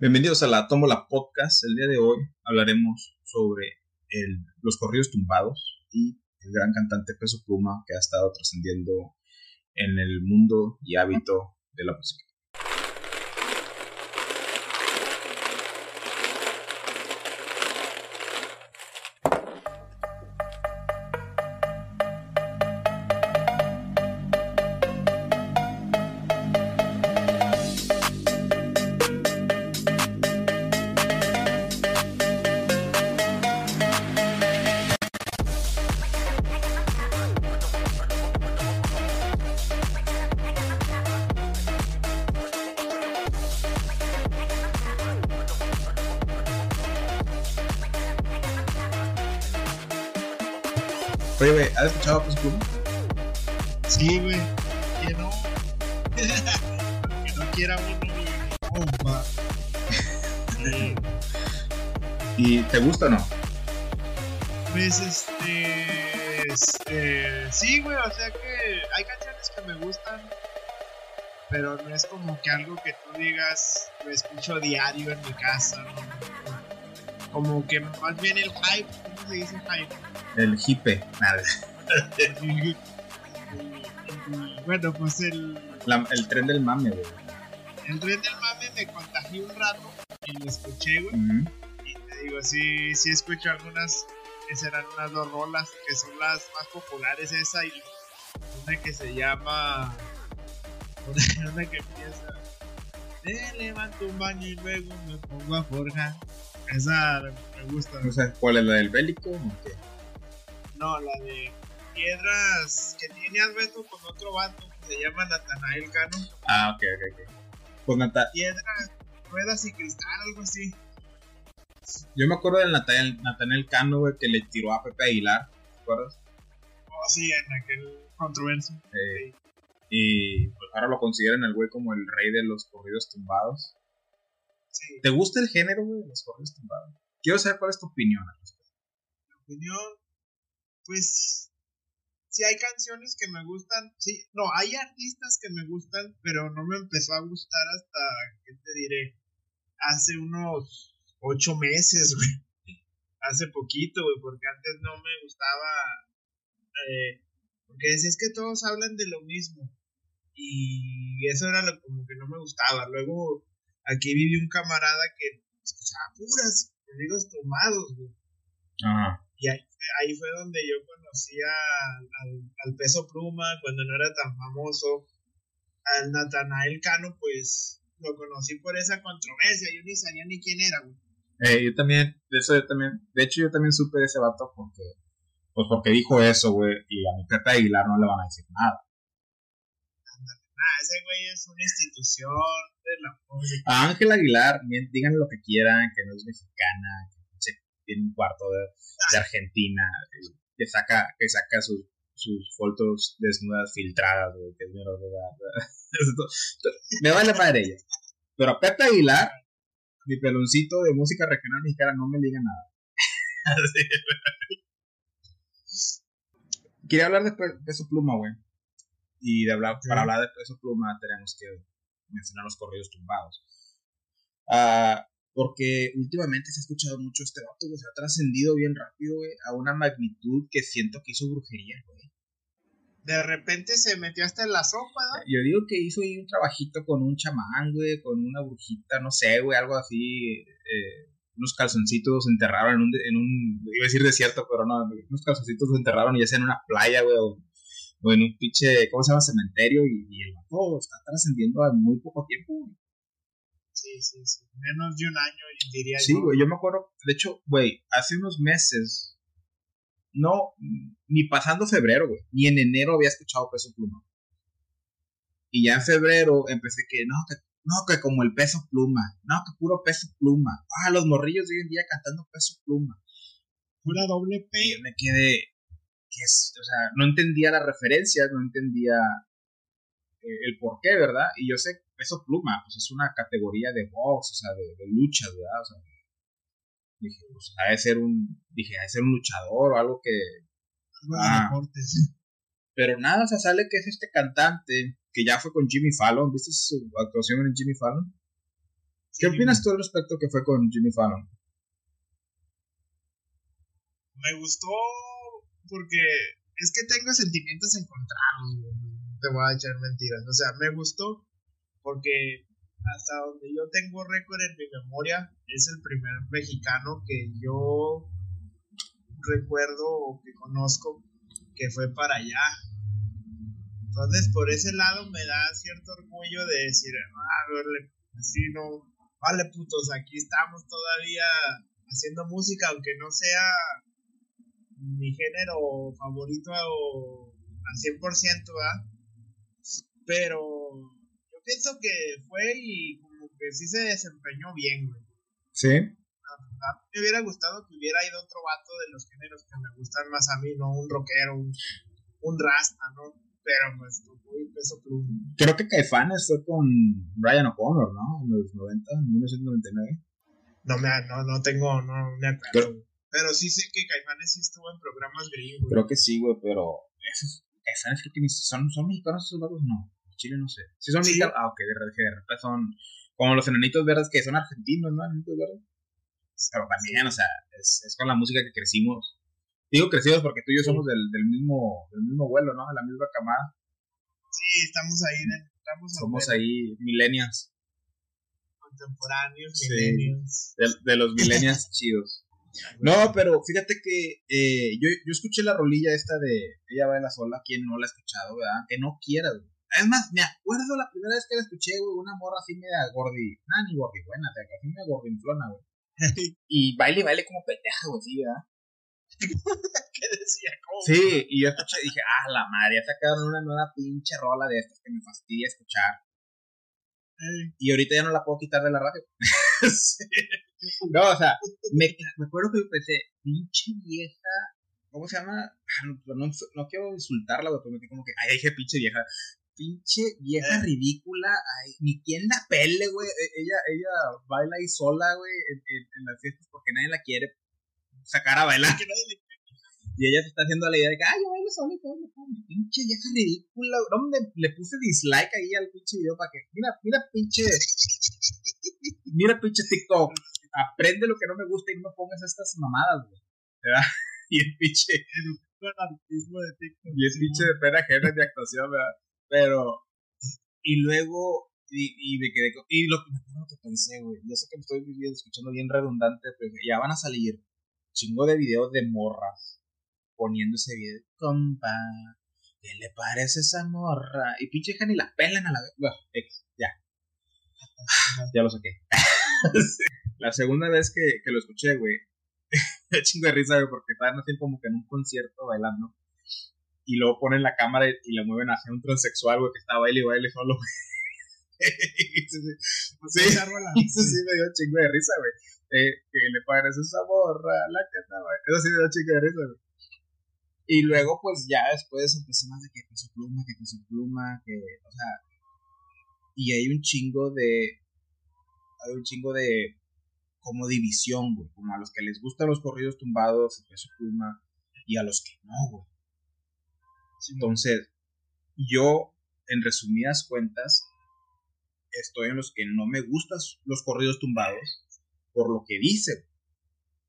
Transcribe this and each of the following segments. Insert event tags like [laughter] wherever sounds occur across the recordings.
Bienvenidos a la Tómbola Podcast. El día de hoy hablaremos sobre el- los corridos tumbados y el gran cantante Peso Pluma que ha estado trascendiendo en el mundo y hábito de la música. Pero no es como que algo que tú digas. Lo escucho diario en mi casa, ¿no? Como que más bien el hype. ¿Cómo se dice hype? El hipe. Nada. [laughs] Bueno, pues el. La- el tren del mame, güey. El tren del mame me contagió un rato y lo escuché, güey. Y te digo, sí, sí escucho algunas que serán unas dos rolas que son las más populares, esa y una que se llama. [laughs] Una, que empieza. Me levanto un baño y luego me pongo a forjar. Esa me gusta. No sé cuál es la del bélico o qué. No, la de piedras que tiene Alberto con otro vato que se llama Natanael Cano. Ah, ok, ok, ok. Pues Nata, Piedras, ruedas y cristal, algo así. yo me acuerdo del Nathaniel, Nathaniel Cano, güey, que le tiró a Pepe Aguilar. ¿Te acuerdas? Oh, sí, en aquel controversia. Eh, y pues ahora lo consideran el güey como el rey de los corridos tumbados. Sí. ¿Te gusta el género, güey, de los corridos tumbados? Quiero saber cuál es tu opinión. al respecto. opinión, pues sí hay canciones que me gustan, sí, no, hay artistas que me gustan, pero no me empezó a gustar hasta, ¿qué te diré? Hace unos ocho meses, [laughs] güey. Hace poquito, güey, porque antes no me gustaba, eh, porque decías que todos hablan de lo mismo. Y eso era lo, como que no me gustaba. Luego, aquí viví un camarada que escuchaba puras, corridos tomados, güey. Ajá. Y ahí, ahí fue donde yo conocí al, al peso pluma cuando no era tan famoso. Al Natanael Cano, pues lo conocí por esa controversia. Yo ni sabía ni quién era, güey. Eh, yo también, de eso yo también, de hecho yo también supe de ese vato porque, pues porque dijo eso, güey, y a mi Pepe Aguilar no le van a decir nada. Ah, ese güey es una institución de la música. A Ángel Aguilar, bien, digan lo que quieran, que no es mexicana, que tiene un cuarto de, de Argentina, que saca, que saca sus, sus fotos desnudas filtradas, güey, que es menor de edad. [laughs] Me vale madre ella. Pero a Pepe Aguilar, mi peloncito de música regional mexicana, no me diga nada. [laughs] Quería hablar de Pe- Peso Pluma, güey. Y de hablar, para hablar de Peso Pluma tenemos que mencionar los corridos tumbados. Ah, porque últimamente se ha escuchado mucho este vato, güey. Se ha trascendido bien rápido, güey, a una magnitud que siento que hizo brujería, güey. De repente se metió hasta en la sopa, ¿no? Yo digo que hizo ahí un trabajito con un chamán, güey, con una brujita, no sé, güey, algo así. eh, unos calzoncitos se enterraron en un, en un, iba a decir desierto, pero no, unos calzoncitos se enterraron ya sea en una playa, güey, o, o en un pinche, ¿cómo se llama? Cementerio, y, y el vato está trascendiendo a muy poco tiempo, güey. Sí, sí, sí. Menos de un año, diría Sí, yo. güey, yo me acuerdo, de hecho, güey, hace unos meses, no, ni pasando febrero, güey, ni en enero había escuchado Peso Pluma. Y ya en febrero empecé que, no, que, no, que como el Peso Pluma, no, que puro Peso Pluma. Ah, los morrillos de hoy en día cantando Peso Pluma. Pura doble P. Y yo me quedé, que es, o sea, no entendía las referencias, no entendía eh, el por qué, ¿verdad? Y yo sé, Peso Pluma, pues es una categoría de box, o sea, de, de luchas, ¿verdad? O sea, dije, pues ha de ser un, dije, ha de ser un luchador o algo que, Ah. deportes. pero nada, o sea, sale que es este cantante que ya fue con Jimmy Fallon, ¿viste su actuación en Jimmy Fallon? ¿Qué opinas tú al respecto que fue con Jimmy Fallon? Me gustó porque es que tengo sentimientos encontrados, te voy a echar mentiras. O sea, me gustó porque hasta donde yo tengo récord en mi memoria, es el primer mexicano que yo recuerdo o que conozco que fue para allá. Entonces, por ese lado me da cierto orgullo de decir, ah, verle, así no, vale putos, aquí estamos todavía haciendo música, aunque no sea mi género favorito al 100%, ¿verdad? Pero yo pienso que fue y como que sí se desempeñó bien, güey. Sí. Me hubiera gustado que hubiera ido otro vato de los géneros que me gustan más a mí, ¿no? Un rockero, un, un rasta, ¿no? Pero pues muy peso pluma. Creo que Caifanes fue con Brian O'Connor, ¿no? En los 90, en 1999. No, me, no, no tengo, no me acuerdo. Pero sí sé que Caifanes sí estuvo en programas gringos. Creo que sí, güey, pero esos Caifanes creo que son, son mexicanos esos vatos, no. Chile no sé. Sí son mexicanos. Ah, ok, de repente son como los enanitos verdes que son argentinos, ¿no? Enanitos verdes. Pero también, o sea, es, es con la música que crecimos. Digo crecidos porque tú y yo somos del, del mismo del mismo vuelo, ¿no? De la misma camada. Sí, estamos ahí. Estamos somos ahí millennials. Contemporáneos, millennials. De, de los millennials chidos. No, pero fíjate que eh, yo, yo escuché la rolilla esta de Ella va la sola, quien no la ha escuchado, ¿verdad? Que no quiera, güey. Es más, me acuerdo la primera vez que la escuché, güey, una morra así media gordi, nada, ni gordi buena, te así media gordinflona, güey. [laughs] y baile, baile como pendeja, güey, sí, ¿verdad? [laughs] ¿Qué decía? ¿Cómo? Sí, y yo escuché y dije, ah, la madre, ya sacaron una nueva pinche rola de estas que me fastidia escuchar. Y ahorita ya no la puedo quitar de la radio. [laughs] [laughs] No, o sea, me, me acuerdo que pensé, pinche vieja, ¿cómo se llama? Ah, no, no, quiero insultarla, pero me como que, ay, dije pinche vieja. Pinche vieja eh. ridícula, ay, ni quien la pele, güey. E, ella, ella baila ahí sola, güey, en, en, las fiestas porque nadie la quiere sacar a bailar. Y ella se está haciendo la idea de que, ay, yo bailo sola y todo, pinche vieja ridícula. No, le, le puse dislike ahí al pinche video para que, mira, mira, pinche, [laughs] mira, pinche TikTok aprende lo que no me gusta y no pongas estas mamadas, güey. ¿Verdad? [laughs] Y el pinche. de TikTok. Y el pinche de pena ajena de actuación, ¿verdad? Pero. Y luego. Y, y me quedé con. Y lo, que pensé, güey. Yo sé que me estoy escuchando bien redundante, pero ya van a salir chingo de videos de morras poniendo ese video. Compa, ¿qué le parece esa morra? Y pinche ni la pelan a la vez. Bueno, ya. Ya lo saqué. [laughs] La segunda vez que, que lo escuché, güey, [laughs] me chingo de risa, güey, porque estaban así como que en un concierto bailando. Y luego ponen la cámara y, le mueven hacia un transexual, güey, que estaba baile y baile solo, [laughs] sí, sí, sí, sí, me dio chingo de risa, güey. Eh, que le parece esa borra, la que estaba. Eso sí me dio chingo de risa, güey. Y luego, pues ya después empecé más de que con su pluma, que con su pluma, que, o sea. Y hay un chingo de. Hay un chingo de como división, güey, como a los que les gustan los corridos tumbados, su pluma, y a los que no, güey. Entonces, yo, en resumidas cuentas, estoy en los que no me gustan los corridos tumbados por lo que dice.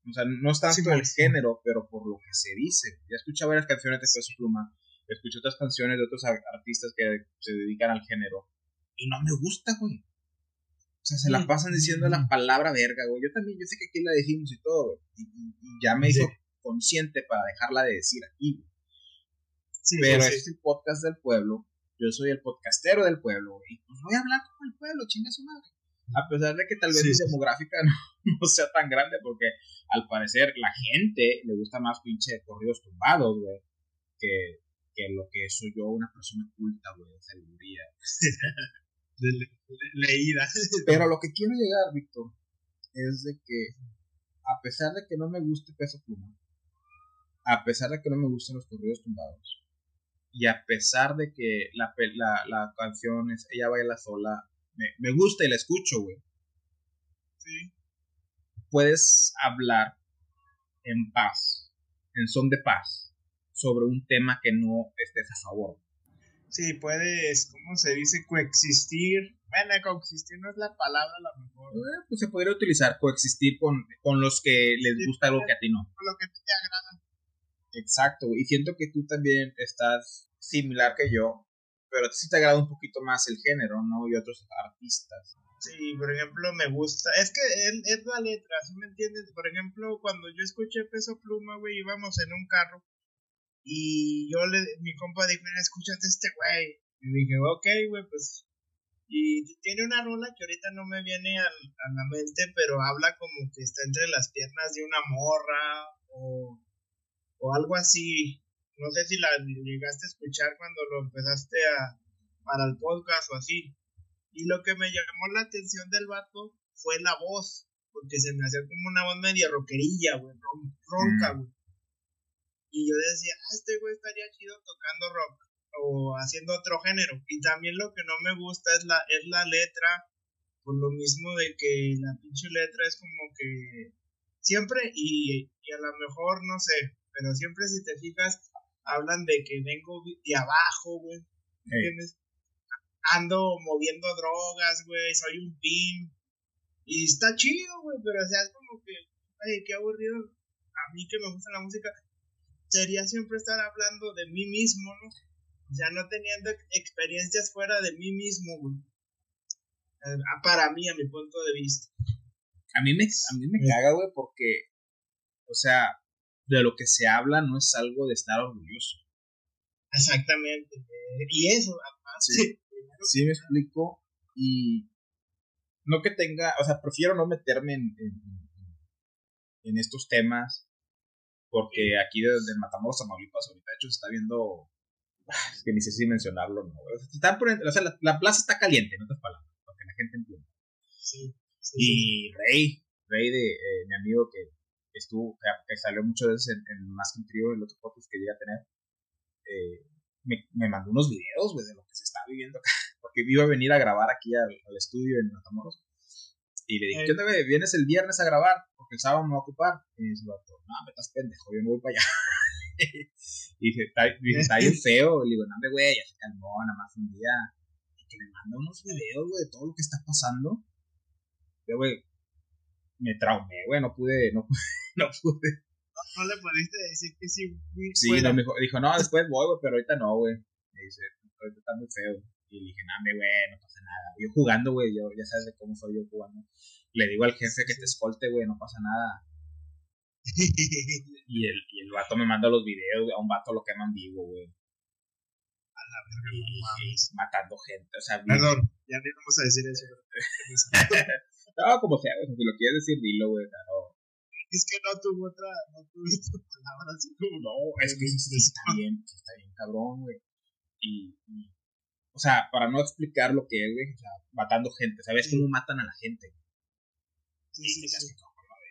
O sea, no es tanto el género, pero por lo que se dice. Ya escuché varias canciones de Peso Pluma, escuché otras canciones de otros artistas que se dedican al género, y no me gusta, güey. O sea, se la pasan diciendo la palabra verga, güey. Yo también, yo sé que aquí la decimos y todo, güey. Y, ya me hizo consciente para dejarla de decir aquí, güey. Pero este es el podcast del pueblo. Yo soy el podcastero del pueblo, güey. Y pues voy a hablar con el pueblo, chinga su madre. A pesar de que tal vez mi demográfica [laughs] no, sea tan grande, porque al parecer la gente le gusta más pinche corridos tumbados, güey. Que, que lo que soy yo, una persona culta, güey, de sabiduría. [laughs] leída. [laughs] Pero lo que quiero llegar, Víctor, es de que a pesar de que no me guste Peso Pluma, a pesar de que no me gusten los corridos tumbados, y a pesar de que la, la, la canción es Ella baila sola, me, me gusta y la escucho, güey. Sí. Puedes hablar en paz, en son de paz, sobre un tema que no estés a favor. Sí, puedes, ¿cómo se dice? Coexistir. Bueno, coexistir no es la palabra la mejor. Eh, pues se podría utilizar coexistir con, con los que les gusta algo que a ti no. Con lo que te agrada. Exacto, y siento que tú también estás similar que yo, pero a ti sí te agrada un poquito más el género, ¿no? Y otros artistas. Sí, por ejemplo, me gusta. Es que es, es la letra, ¿sí me entiendes? Por ejemplo, cuando yo escuché Peso Pluma, güey, íbamos en un carro y yo le, mi compa dijo, mira, escúchate este güey. Y dije, ok, güey, pues. Y tiene una rola que ahorita no me viene a la mente, pero habla como que está entre las piernas de una morra o, o algo así. No sé si la llegaste a escuchar cuando lo empezaste a para el podcast o así. Y lo que me llamó la atención del vato fue la voz, porque se me hacía como una voz media rockerilla, güey, ronca, mm. güey. Y yo decía, ah, este güey estaría chido tocando rock o haciendo otro género. Y también lo que no me gusta es la, es la letra, por lo mismo de que la pinche letra es como que siempre, y, y a lo mejor no sé, pero siempre si te fijas, hablan de que vengo de abajo, güey. ¿Entiendes? Ando moviendo drogas, güey, soy un pin. Y está chido, güey, pero o sea, es como que, ay, qué aburrido. A mí que me gusta la música, sería siempre estar hablando de mí mismo, ¿no? O sea, no teniendo experiencias fuera de mí mismo, güey. Eh, para mí, a mi punto de vista. A mí me, a mí me caga, güey, porque, o sea, de lo que se habla no es algo de estar orgulloso. Exactamente. Y eso, Sí, sí me explico. Y no que tenga, o sea, prefiero no meterme en, en, en estos temas porque aquí desde Matamoros, Tamaulipas, ahorita de hecho se está viendo, es que ni sé si mencionarlo, no, están o sea, la, plaza está caliente, en otras palabras, para que la gente entienda. Sí, Y Rey, Rey de eh, mi amigo que estuvo, que, salió muchas veces en, en Más que un trío, en los fotos que llegué a tener, eh, me, me, mandó unos videos, güey, de lo que se está viviendo acá, [laughs] porque iba a venir a grabar aquí al, al estudio en Matamoros. Y le dije, ¿qué onda, güey? ¿Vienes el viernes a grabar? Porque el sábado me voy a ocupar. Y dice, no, me estás pendejo, yo me voy para allá. [laughs] y dije, está, está bien feo. Le digo, no, güey, ya se calmó, nada más un día. Y que me manda unos videos, güey, de todo lo que está pasando. Yo, güey, me traumé, güey, no pude, no, [laughs] no pude. No, le pudiste decir que sí. Sí, no, me dijo, dijo, no, después voy, güey, pero ahorita no, güey. Me dice, ahorita está muy feo. Y le dije, no, güey, no pasa nada. Yo jugando, güey, yo ya sabes de cómo soy yo jugando. Le digo al jefe que te escolte, güey, no pasa nada. [laughs] y, el, y el vato me manda los videos, a un vato lo queman vivo, güey. A la verga, no Matando gente, o sea. Perdón, ya ni vamos a decir eso. [laughs] no, como sea, si lo quieres decir, dilo, güey, no. Es que no tuvo otra, no tuvo otra palabra así como. No, es que sí, está bien, está bien cabrón, güey. y, o sea, para no explicar lo que es, güey, o sea, matando gente, ¿sabes cómo matan a la gente? Sí, sí, sí.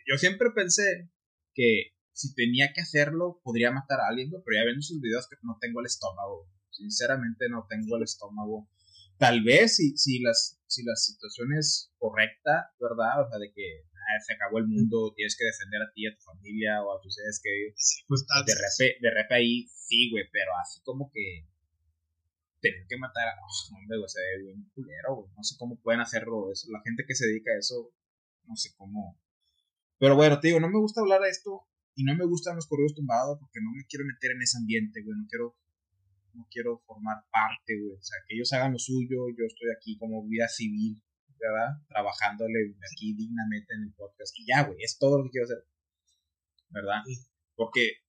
Yo siempre pensé que si tenía que hacerlo, podría matar a alguien, pero ya viendo sus videos que no tengo el estómago. Sinceramente no tengo el estómago. Tal vez si, si, las, si la situación es correcta, ¿verdad? O sea, de que ah, se acabó el mundo, tienes que defender a ti, a tu familia o a tus seres que... Sí, pues de repente, de repente ahí sí, güey, pero así como que tener que matar a oh, hombre, güey, se ve bien culero, güey. No sé cómo pueden hacerlo eso. La gente que se dedica a eso, no sé cómo. Pero bueno, te digo, no me gusta hablar de esto y no me gustan los correos tumbados porque no me quiero meter en ese ambiente, güey. No quiero, no quiero formar parte, güey. O sea, que ellos hagan lo suyo, yo estoy aquí como vida civil, ¿verdad? Trabajándole aquí dignamente en el podcast. Y ya, güey, es todo lo que quiero hacer. ¿Verdad? Porque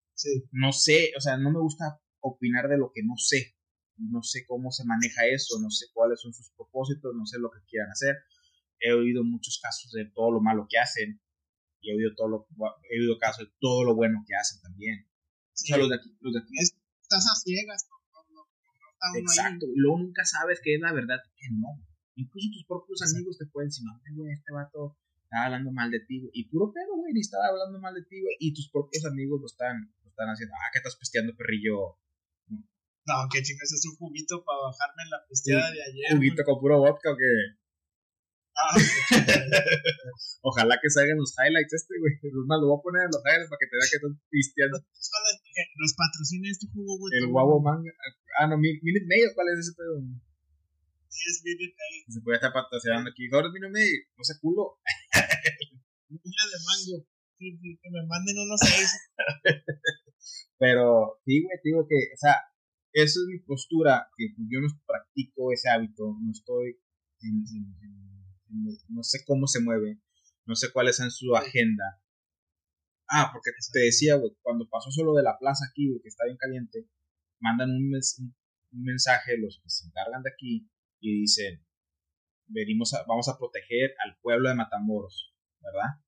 no sé, o sea, no me gusta opinar de lo que no sé no sé cómo se maneja eso, no sé cuáles son sus propósitos, no sé lo que quieran hacer. He oído muchos casos de todo lo malo que hacen y he oído, todo lo, he oído casos de todo lo bueno que hacen también. o los de aquí, los de aquí. Estás a ciegas. Exacto, y luego nunca sabes que es la verdad que no. Incluso tus propios amigos te pueden decir, no, güey, este vato está hablando mal de ti, Y puro pedo, güey, ni estaba hablando mal de ti, güey. Y tus propios amigos lo están, lo están haciendo, ah, que estás pesteando, perrillo no, que chingas es un juguito para bajarme la pisteada de ayer. ¿Juguito con puro vodka o qué? Ah, [laughs] Ojalá que salgan los highlights este, güey. Es más, lo voy a poner en los highlights para que te vea que están cristianos. Nos patrocina este jugo, güey. El guavo manga. Ah, no, Minute Maid, ¿cuál es ese pedo? Es Minute Maid. Se puede estar patrocinando aquí. Ahora es Minute Maid, no sé culo. [laughs] Una de mango. Sí, sí, que me manden unos seis. [laughs] Pero, sí, güey, digo que, o sea, esa es mi postura, que pues, yo no practico ese hábito, no estoy en, en, en, no sé cómo se mueve, no sé cuál es en su agenda. Ah, porque te decía, güey, cuando pasó solo de la plaza aquí, güey, que está bien caliente, mandan un, mes, un, mensaje los que se encargan de aquí y dicen, venimos a, vamos a proteger al pueblo de Matamoros, ¿verdad?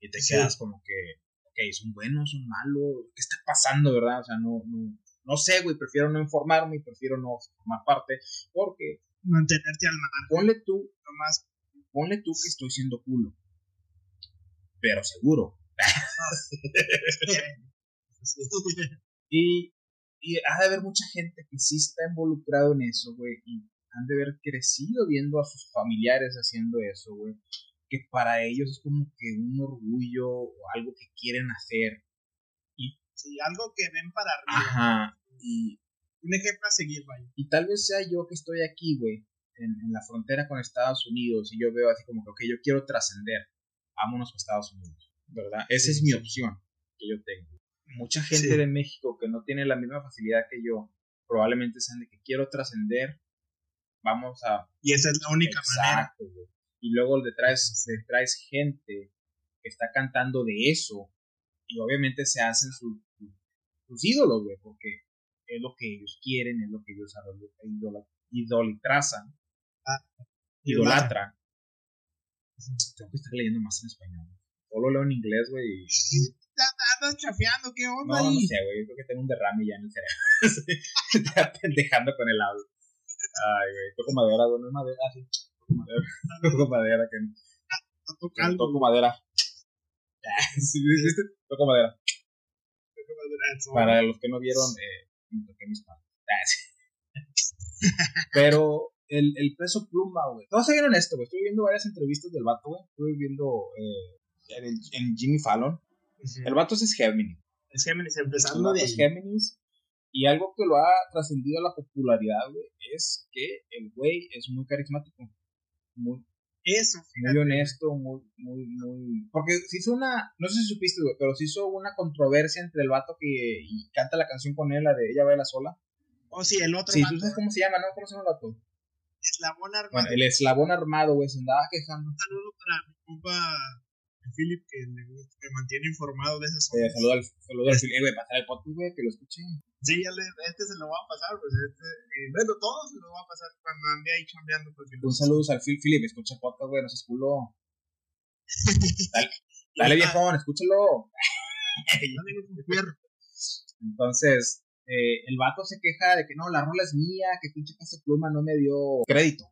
Y te quedas como que, ok, son buenos, son malos, ¿qué está pasando, verdad? O sea, no, no, no sé, güey, prefiero no informarme y prefiero no formar parte, porque... Mantenerte al margen. Ponle tú, nomás, ponle tú que estoy siendo culo, pero seguro. [laughs] y, y ha de haber mucha gente que sí está involucrado en eso, güey, y han de haber crecido viendo a sus familiares haciendo eso, güey, que para ellos es como que un orgullo o algo que quieren hacer. Y, sí, algo que ven para arriba. Ajá, y... Un ejemplo a seguir, vaya. Y tal vez sea yo que estoy aquí, güey, en, en, la frontera con Estados Unidos, y yo veo así como que, ok, yo quiero trascender, vámonos a Estados Unidos, ¿verdad? Esa sí, es mi opción que yo tengo. Mucha gente sí. de México que no tiene la misma facilidad que yo, probablemente sean de que quiero trascender, vamos a... Y esa es la única Exacto, manera. Güey. Y luego le traes, le traes gente que está cantando de eso, y obviamente se hacen sus, sus ídolos, güey, porque es lo que ellos quieren, es lo que ellos idolatrazan, ah, idolatran. Tengo que estar leyendo más en español. Solo leo en inglés, güey. Y... Andas chafeando, ¿qué onda? No, no sé, güey. Creo que tengo un derrame ya en el cerebro. [laughs] Estoy pendejando con el audio. Ay, güey. Toco madera, güey. No es madera, sí. Toco madera. [laughs] Toco madera. Que... Toco, madera. Toco madera. Para los que no vieron, eh, me toqué mis manos. [laughs] Pero el, el peso pluma, güey. Todos se vieron esto, güey. Estoy viendo varias entrevistas del vato, güey. Estoy viendo eh, en, en, Jimmy Fallon. El vato es Géminis. Es Géminis, empezando de es Géminis. Y algo que lo ha trascendido a la popularidad, güey, es que el güey es muy carismático. Muy, eso, muy honesto, muy, muy, muy. Porque se hizo una. No sé si supiste, güey, pero se hizo una controversia entre el vato que y canta la canción con él, la de Ella baila sola. Oh, sí, el otro. Sí, tú sabes cómo se llama, ¿no? ¿Cómo se llama el vato? Eslabón armado. Bueno, el eslabón armado, güey, se andaba quejando. Un saludo para mi compa Philip, que me, me mantiene informado de esas cosas. Eh, saludo al, saludo al Philip, eh, güey, pasar el podcast, güey, que lo escuche. Sí, ya le, este se lo va a pasar, pues este, eh, bueno, todo se lo va a pasar cuando ande ahí chambeando. Porque Un saludo al Phil, Philip, escucha el podcast, güey, no seas culo. [laughs] dale, dale viejón, escúchalo. [laughs] Entonces, eh, el vato se queja de que no, la rola es mía, que pinche Peso Pluma no me dio crédito.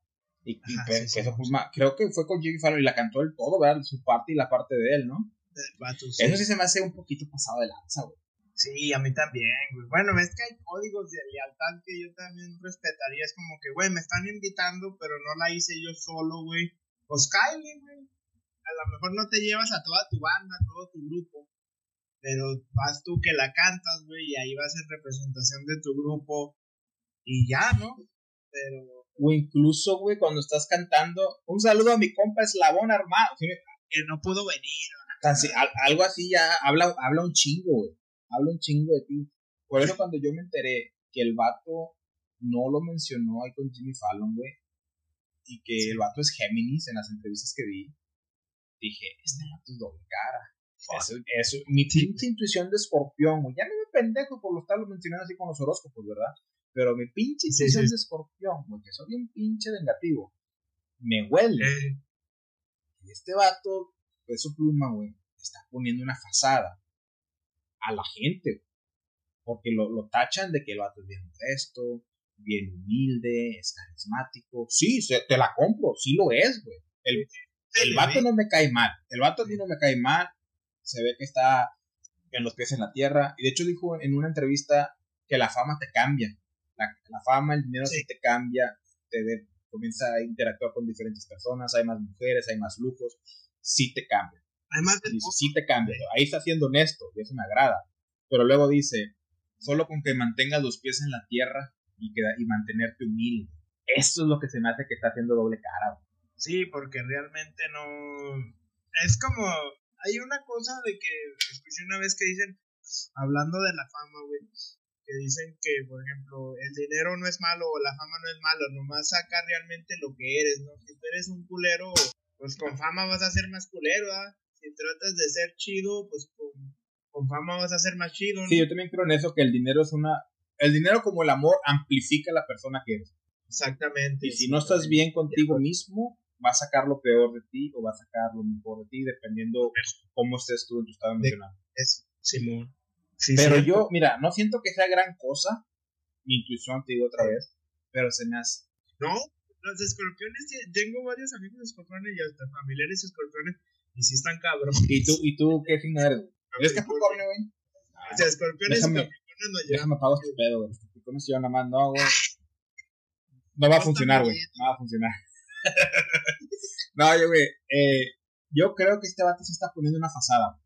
Y, sí, Pluma, creo que fue con Jimmy Fallon y la cantó el todo, ¿verdad? Su parte y la parte de él, ¿no? Eso sí se me hace un poquito pasado de lanza, güey. Sí, a mí también, güey. Bueno, ves que hay códigos de lealtad que yo también respetaría. Es como que, güey, me están invitando, pero no la hice yo solo, güey. Pues cállate, güey. A lo mejor no te llevas a toda tu banda, a todo tu grupo. Pero vas tú que la cantas, güey, y ahí vas en representación de tu grupo. Y ya, ¿no? Pero. O incluso, güey, cuando estás cantando, un saludo a mi compa Eslabón Armado. ¿sí? Que no pudo venir. Algo así ya habla, habla un chingo, güey habla un chingo de ti. Por eso cuando yo me enteré que el vato no lo mencionó ahí con Jimmy Fallon, güey, y que sí. el vato es Géminis en las entrevistas que vi, dije, este vato es doble cara. Eso, eso, mi pinche intuición de escorpión, güey. Ya no me pendejo por lo estarlo mencionando así con los horóscopos, ¿verdad? Pero mi pinche sí, sí. de escorpión, güey, que soy bien pinche vengativo, me huele. Eh. Y este vato, su pluma, güey, está poniendo una fasada a la gente, porque lo, lo, tachan de que el vato es bien modesto, bien humilde, es carismático. Sí, se, te la compro, sí lo es, güey. El, el vato no me cae mal, el vato a mí no me cae mal, se ve que está en los pies en la tierra, y de hecho dijo en una entrevista que la fama te cambia, la, la fama, el dinero sí. te cambia, te, de, comienza a interactuar con diferentes personas, hay más mujeres, hay más lujos, sí te cambia. Además, dice, sí te cambia. Ahí está siendo honesto y eso me agrada. Pero luego dice, solo con que mantengas los pies en la tierra y, que, y mantenerte humilde. Eso es lo que se me hace que está haciendo doble cara. Sí, porque realmente no... Es como... Hay una cosa de que escuché una vez que dicen, hablando de la fama, güey, que dicen que, por ejemplo, el dinero no es malo o la fama no es malo, nomás saca realmente lo que eres, ¿no? Si tú eres un culero, pues con fama vas a ser más culero, ¿ah? Si tratas de ser chido, pues con, con fama vas a ser más chido. Sí, yo también creo en eso, que el dinero es una... El dinero como el amor amplifica la persona que eres. Exactamente. Y si no estás bien contigo mismo, va a sacar lo peor de ti o va a sacar lo mejor de ti, dependiendo cómo estés tú en tu estado emocional. Es Simón. Pero yo, mira, no siento que sea gran cosa. Mi intuición, te digo otra vez, pero se me hace. No, los escorpiones, tengo varios amigos escorpiones y hasta familiares escorpiones, y sí están cabrón. ¿Y tú, y tú qué signo eres? ¿Eres Capricornio, güey? O sea, escorpiones déjame, y capricornios no Déjame apagar este pedo, güey. Capricornio yo nada más, no, güey. No va a funcionar, güey. No va a funcionar. [laughs] no, yo, güey. Eh, yo creo que este vato se está poniendo una fasada.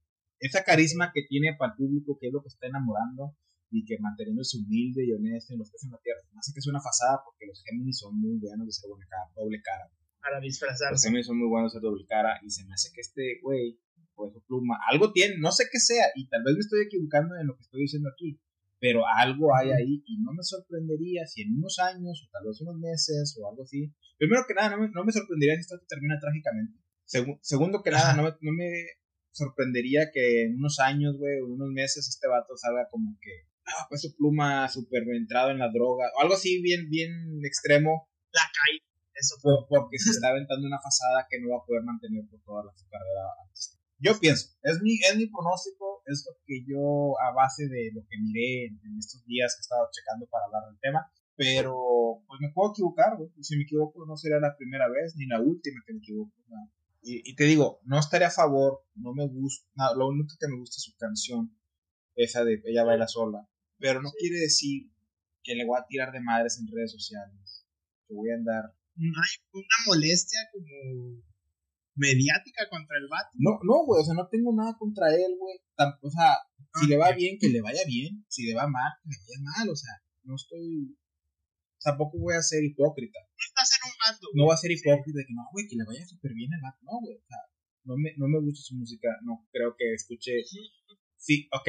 Esa carisma que tiene para el público, que es lo que está enamorando, y que manteniéndose humilde y honesto en los pies en la tierra. Así que es una fasada porque los Géminis son muy buenos de ser buena cara, doble cara. Para disfrazarse. Los Géminis son muy buenos de ser doble cara y se me hace que este güey, pues su pluma, algo tiene, no sé qué sea, y tal vez me estoy equivocando en lo que estoy diciendo aquí, pero algo hay ahí y no me sorprendería si en unos años o tal vez unos meses o algo así. Primero que nada, no me, no me sorprendería si esto termina trágicamente. segundo que nada, no me, no me sorprendería que en unos años, güey, o unos meses este vato salga como que, ah, pues su pluma súper entrado en la droga, o algo así bien, bien extremo. La caída, eso fue. porque se [laughs] está aventando una fasada que no va a poder mantener por toda la, su carrera yo pienso, es mi, es mi pronóstico, es lo que yo, a base de lo que miré en, estos días que he estado checando para hablar del tema, pero pues me puedo equivocar, güey. Si me equivoco, no sería la primera vez ni la última que me equivoco. Y, te digo, no estaré a favor, no me gusta, lo único que me gusta es su canción, esa de Ella baila sola, pero no quiere decir que le voy a tirar de madres en redes sociales, que voy a andar. Hay una molestia como mediática contra el vato. No, no, güey, o sea, no tengo nada contra él, güey. O sea, si le va bien, que le vaya bien. Si le va mal, que le vaya mal. O sea, no estoy. Tampoco voy a ser hipócrita. No voy a ser hipócrita de que no, güey, que le vaya súper bien al vato. No, güey, o sea, no me, no me gusta su música. No creo que escuche. Sí, ok.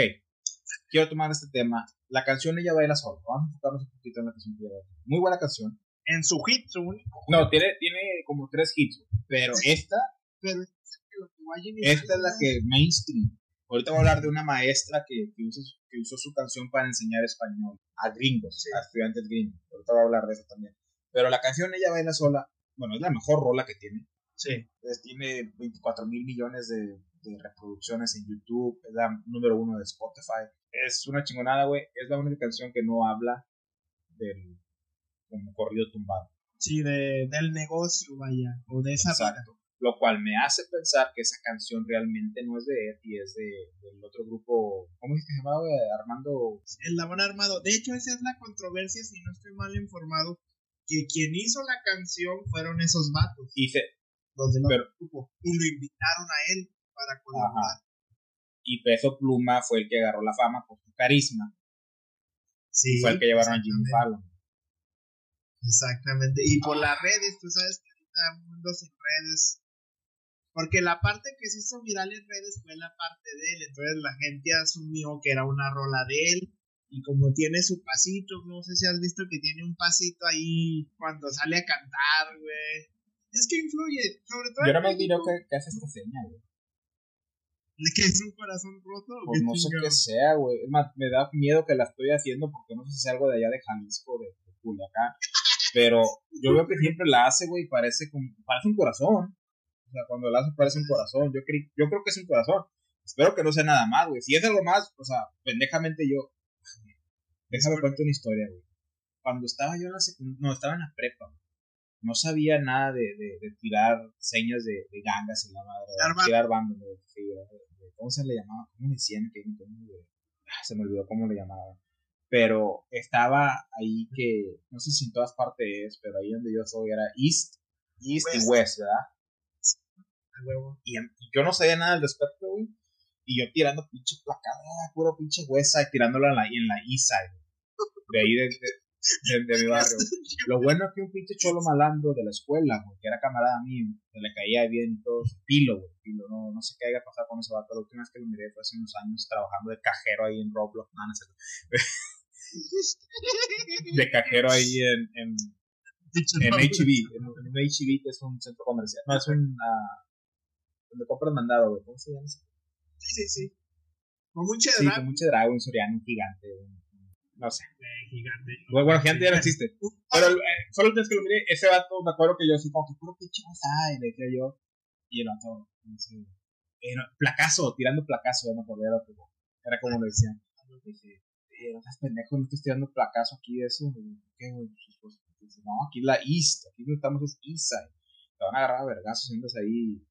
Quiero tomar este tema. La canción ella baila sola. Vamos a enfocarnos un poquito en la canción que Muy buena canción en su hit, su único. No, tiene, tiene como tres hits, pero esta. Pero esta es la que mainstream. Ahorita voy a hablar de una maestra que, que, usó, su canción para enseñar español a gringos, a estudiantes gringos. Ahorita voy a hablar de eso también. Pero la canción ella baila sola, bueno, es la mejor rola que tiene. Sí. tiene 24 mil millones de, de, reproducciones en YouTube, es la número uno de Spotify. Es una chingonada, güey. Es la única canción que no habla del como corrido tumbado. Sí, de, del negocio, vaya, o de esa Exacto. Lo cual me hace pensar que esa canción realmente no es de él y es de, del otro grupo, ¿cómo es que se llamaba? Armando. El Labor Armado. De hecho, esa es la controversia, si no estoy mal informado, que quien hizo la canción fueron esos vatos. Y se, los del grupo. Y lo invitaron a él para colaborar. Y Peso Pluma fue el que agarró la fama por su carisma. Sí. Fue el que llevaron a Jimmy Fallon. Exactamente. Y por las redes, tú sabes que ahorita mundo sin redes. Porque la parte que se hizo viral en redes fue la parte de él. Entonces la gente asumió que era una rola de él. Y como tiene su pasito, no sé si has visto que tiene un pasito ahí cuando sale a cantar, güey. Es que influye, sobre todo. Yo no me miro que, hace esta señal, güey. ¿Que es un corazón roto? Pues no sé qué sea, güey. Es más, me da miedo que la estoy haciendo porque no sé si es algo de allá de Jalisco, de, de Culiacán. Pero yo veo que siempre la hace, güey, parece como, parece un corazón. O sea, cuando la hace parece un corazón. Yo, creo, yo creo que es un corazón. Espero que no sea nada más, güey. Si es algo más, o sea, pendejamente yo. Déjame cuento una historia, güey. Cuando estaba yo en la no, estaba en la prepa, no sabía nada de, de, tirar señas de, de, gangas en la madre, de tirar bandos, ¿cómo se le llamaba? ¿Cómo me decían? que ah, se me olvidó cómo le llamaban. pero estaba ahí que, no sé si en todas partes pero ahí donde yo soy era East, East y West, ¿verdad? Y, yo no sabía nada al respecto, güey. Y yo tirando pinche placada, puro pinche huesa, y tirándola en la, en la Side. De ahí de, de, mi barrio. Lo bueno es que un pinche cholo malandro de la escuela, güey, que era camarada mío, se le caía bien y todo, pilo, güey, pilo, no, no sé qué haya pasado con ese vato. La última vez que lo miré fue hace unos años trabajando de cajero ahí en Roblox, no, no sé. [laughs] de cajero ahí en, en, en HB, en, en HB, que es un centro comercial, no, es un, uh, donde compras mandado, güey, ¿cómo se llama? Sí, sí, sí. Con mucho Sí, con mucho dragón, un soriano, un gigante, no sé. gigante. Bueno, gigante ya no existe. Pero eh, solo el que lo miré, ese vato, me acuerdo que yo así como que puro pinche y le decía yo. Y el vato, no sé, era placazo, tirando placazo, ya me acordé, era como, era como le decían. Dije, eh, no estás pendejo, no estás tirando placazo aquí de eso. ¿Qué, güey? Pues, pues, no, aquí es la East, aquí no estamos es Side. Te van a agarrar a vergazos, sientas ahí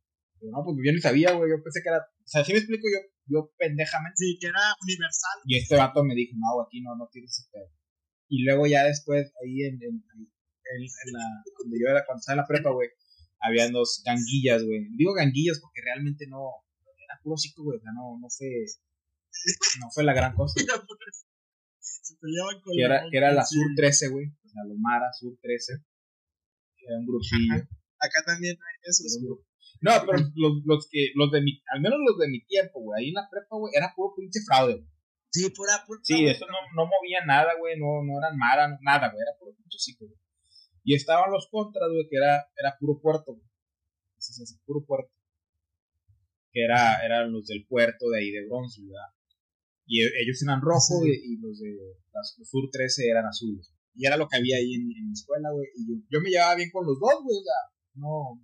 no, pues yo ni sabía, güey. Yo pensé que era. O sea, si me explico yo, yo pendejamente. Sí, que era universal. Y este vato me dijo, no, aquí no, no tienes ese pedo. Y luego ya después, ahí en, en, en, la. Donde yo era, cuando estaba en la prepa, güey, habían dos ganguillas, güey. Digo ganguillas porque realmente no. Era puro ciclo, güey. O sea, no, no fue. No fue la gran cosa. Se peleaban con que era, que era la Sur 13, güey. O sea, Lomara, Sur 13. Era un grupillo. Acá también hay esos. No, pero los, los que, los de mi, al menos los de mi tiempo, güey, ahí en la prepa, güey, era puro pinche fraude, güey. Sí, pura, pura. Sí, eso no, no movía nada, güey, no, no eran mara, nada, güey, era puro pinche ciclo, güey. Y estaban los contras, güey, que era, era puro puerto, güey. Es así, puro puerto. Que era, eran los del puerto de ahí de bronce, ¿verdad? Y e, ellos eran rojos y, los de las, los Sur 13 eran azules. Y era lo que había ahí en, en la escuela, güey. Y yo, yo me llevaba bien con los dos, güey, o sea, no,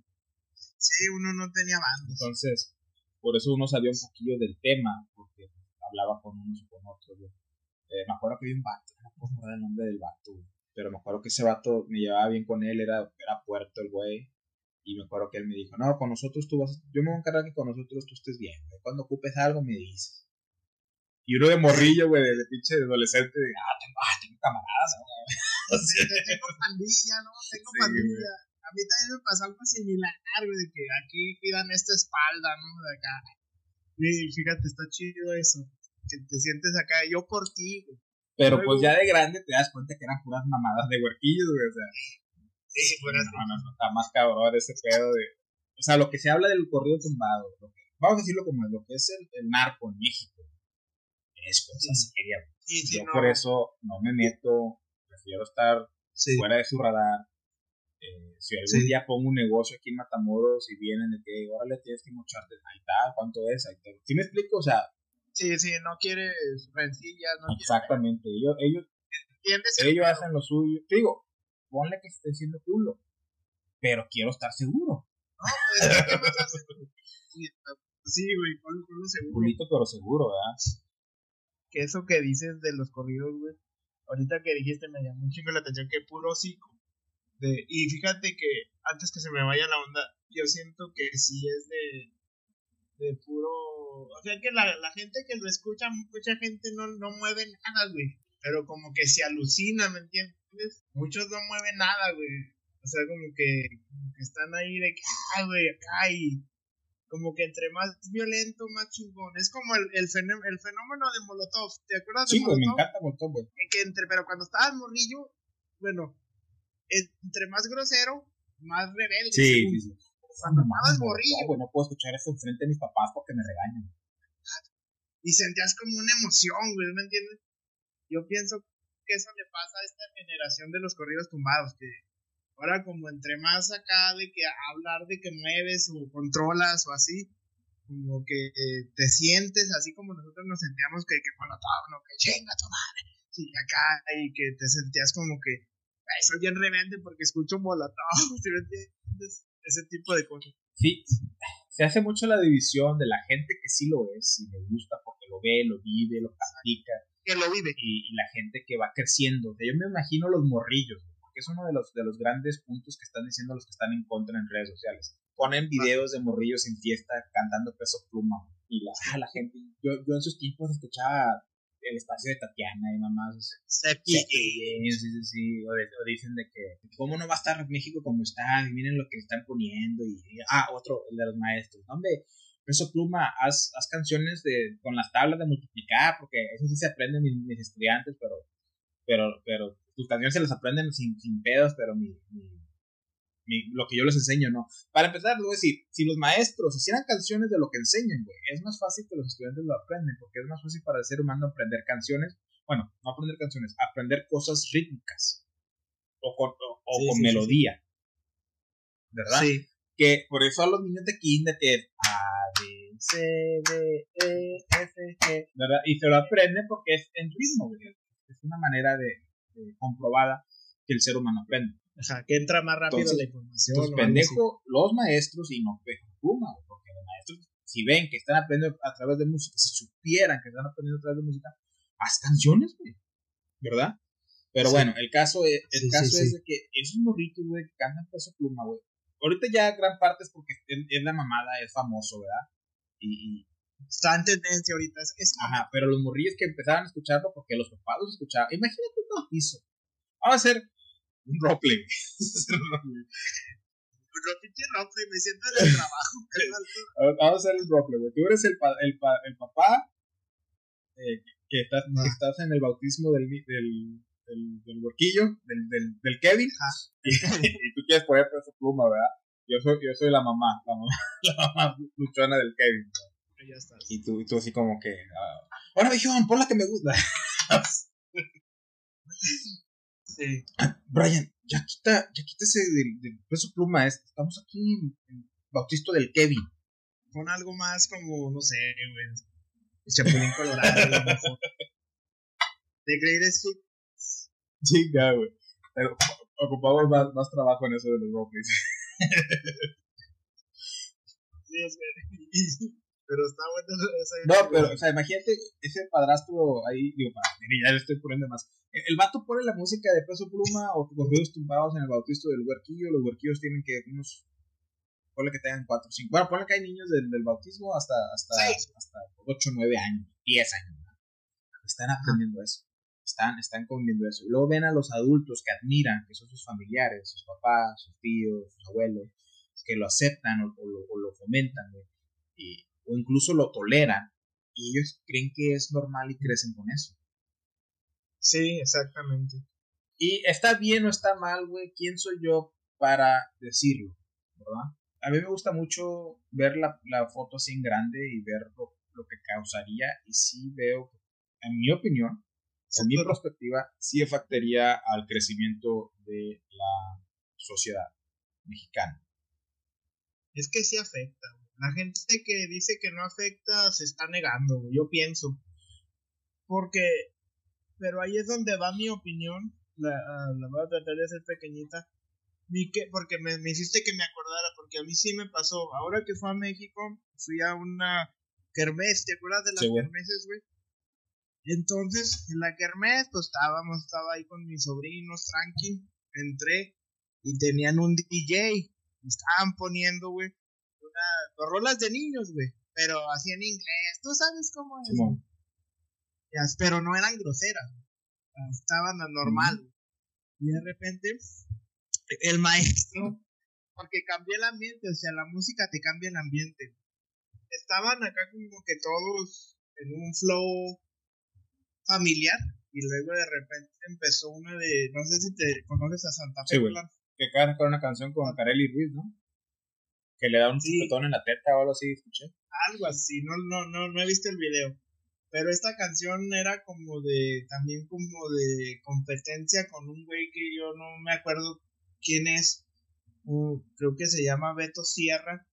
Sí, uno no tenía bandos. Entonces, por eso uno sabía un poquillo del tema, porque hablaba con unos y con otros. Eh, me acuerdo que había un vato, no puedo el nombre del vato, pero me acuerdo que ese vato me llevaba bien con él, era, era puerto el güey. Y me acuerdo que él me dijo, no, con nosotros tú vas, yo me voy a encargar que con nosotros tú estés bien, Cuando ocupes algo me dices. Y uno de morrillo, güey, de, pinche adolescente, de, ah, tengo, ah, tengo camaradas, [laughs] tengo pandilla, ¿no? Tengo pandilla a mí también me pasó algo similar, güey, de que aquí cuidan esta espalda, ¿no? De acá. Y fíjate, está chido eso. Que te sientes acá, yo por ti, güey. Pero pues ya de grande te das cuenta que eran puras mamadas de huerquillos, güey, o sea. Sí, buenas no, no, no, está más cabrón ese pedo de. O sea, lo que se habla del corrido tumbado, vamos a decirlo como es, lo que es el, el narco en México, es cosa seria. Sí, sí, Yo por eso no me meto, prefiero estar fuera de su radar eh, si algún día pongo un negocio aquí en Matamoros y vienen de que, ahora le tienes que mocharte, ahí está, ¿cuánto es? Ahí está. ¿Sí me explico? O sea. Sí, sí, no quieres rencillas, no Exactamente, ellos, ellos, ellos hacen lo suyo. Te digo, ponle que esté siendo culo, pero quiero estar seguro. Pues. Sí, güey, ponle culo seguro. Culito, pero seguro, ¿verdad? Que eso que dices de los corridos, güey. Ahorita que dijiste me llamó un chingo la atención que puro hocico y fíjate que antes que se me vaya la onda, yo siento que sí es de, de puro... O sea que la, la gente que lo escucha, mucha gente no, no mueve nada, güey. Pero como que se alucina, ¿me entiendes? Muchos no mueven nada, güey. O sea, como que, están ahí de que, ay, güey, acá y como que entre más violento, más chingón. Es como el, el, fenómeno, el fenómeno de Molotov. ¿Te acuerdas de Molotov? Me encanta Molotov, güey. Que entre, pero cuando estabas morrillo, bueno, entre más grosero, más rebelde. Sí, sí, sí. Cuando más morrillo. no puedo escuchar esto enfrente de mis papás porque me regañan. Y sentías como una emoción, güey, ¿me entiendes? Yo pienso que eso le pasa a esta generación de los corridos tumbados, que ahora como entre más acá de que hablar de que mueves o controlas o así, como que te sientes así como nosotros nos sentíamos que, que todo, no, que chinga tu madre, sí, acá, y que te sentías como que soy bien rebelde porque escucho un molotov, [laughs] Ese tipo de cosas. Sí, se hace mucho la división de la gente que sí lo es y le gusta porque lo ve, lo vive, lo practica. Que lo vive. Y, la gente que va creciendo. yo me imagino los morrillos, porque es uno de los, de los grandes puntos que están diciendo los que están en contra en redes sociales. Ponen videos de morrillos en fiesta cantando peso pluma. Y la, [laughs] la gente, yo, yo en sus tiempos escuchaba el espacio de Tatiana y mamás. sí, sí, sí, sí. O, dicen de que, ¿cómo no va a estar México como está? Y miren lo que le están poniendo. Y, ah, otro, el de los maestros. Hombre, Peso Pluma, haz, haz canciones de, con las tablas de multiplicar, porque eso sí se aprenden mis, mis estudiantes, pero, pero, pero tus canciones se las aprenden sin, sin pedos, pero mi, lo que yo les enseño, no. Para empezar, les voy a decir, si los maestros hicieran canciones de lo que enseñan, güey, es más fácil que los estudiantes lo aprenden, porque es más fácil para el ser humano aprender canciones, bueno, no aprender canciones, aprender cosas rítmicas o con, o, con melodía. ¿Verdad? Sí. Que por eso a los niños de kinder que A, B, C, D, E, F, G, ¿verdad? Y se lo aprenden porque es en ritmo, güey. Es una manera de comprobada que el ser humano aprende. Ajá, que entra más rápido la información. Entonces, pendejo, los maestros y no Pejo Pluma, porque los maestros, si ven que están aprendiendo a través de música, si supieran que están aprendiendo a través de música, haz canciones, güey. ¿Verdad? Pero bueno, el caso, es, el caso es de que esos morritos, güey, que cantan Peso Pluma, güey. Ahorita ya gran parte es porque es, la mamada, es famoso, ¿verdad? Y, está en tendencia ahorita. Es, Ajá, pero los morrillos que empezaban a escucharlo porque los papás los escuchaban. Imagínate un hizo. Vamos a hacer un roleplay. [laughs] roleplay, me siento en el trabajo. [laughs] Vamos a hacer el roleplay, güey. Tú eres el, el, el papá eh, que, estás, que estás en el bautismo del, del, del, del huerquillo, del, del, del Kevin, y, y, tú quieres poner peso pluma, ¿verdad? Yo soy, yo soy la mamá, la mamá, [laughs] la mamá luchona del Kevin. Ya estás. Y tú, y tú así como que, uh, ahora viejón, pon la que me gusta. Brian, ya quita, ya quítese del, del peso pluma. Estamos aquí en, en Bautisto del Kevin. Pon algo más como, no sé, güey. Chapulín Colorado, a lo mejor. The Greatest Hits. Sí, ya, güey. Pero ocupamos más, más, trabajo en eso de los roleplays. sí, es verdad. Pero está bueno [laughs] esa No, pero, o sea, imagínate ese padrastro ahí, digo, ya le estoy poniendo más. El, vato pone la música de peso pluma o los ruidos tumbados en el bautizo del huerquillo. Los huerquillos tienen que unos. Ponle que tengan 4 o 5. Bueno, ponle que hay niños del, del bautismo hasta, hasta, hasta 8 9 años, 10 años. Están aprendiendo eso. Están, están conviviendo eso. Y luego ven a los adultos que admiran, que son sus familiares, sus papás, sus tíos, sus abuelos, que lo aceptan o, lo, o lo, fomentan. Y o incluso lo toleran y ellos creen que es normal y crecen con eso. Sí, exactamente. Y está bien o está mal, güey, ¿quién soy yo para decirlo? ¿Verdad? A mí me gusta mucho ver la, la foto así en grande y ver lo, que causaría y sí veo, en mi opinión, en mi perspectiva, sí afectaría al crecimiento de la sociedad mexicana. Es que sí afecta. La gente que dice que no afecta se está negando, yo pienso. Porque, pero ahí es donde va mi opinión, la, ah, la voy a tratar de hacer pequeñita, que, porque me, hiciste que me acordara, porque a mí sí me pasó. Ahora que fui a México, fui a una kermés, ¿te acuerdas de las kermeses, güey? Entonces, en la kermés, pues estábamos, estaba ahí con mis sobrinos, tranqui, entré y tenían un DJ, me estaban poniendo, güey, una, rolas de niños, güey, pero así en inglés, tú sabes cómo es. pero no eran groseras, estaban normal. Y de repente, el maestro, porque cambió el ambiente, o sea, la música te cambia el ambiente. Estaban acá como que todos en un flow familiar y luego de repente empezó una de, no sé si te conoces a Santa Fe. que acaba de una canción con Carelli Ruiz, ¿no? Que le da un sí. en la teta o algo así, escuché. Algo así, no, no, no, no he visto el video. Pero esta canción era como de, también como de competencia con un güey que yo no me acuerdo quién es. creo que se llama Beto Sierra.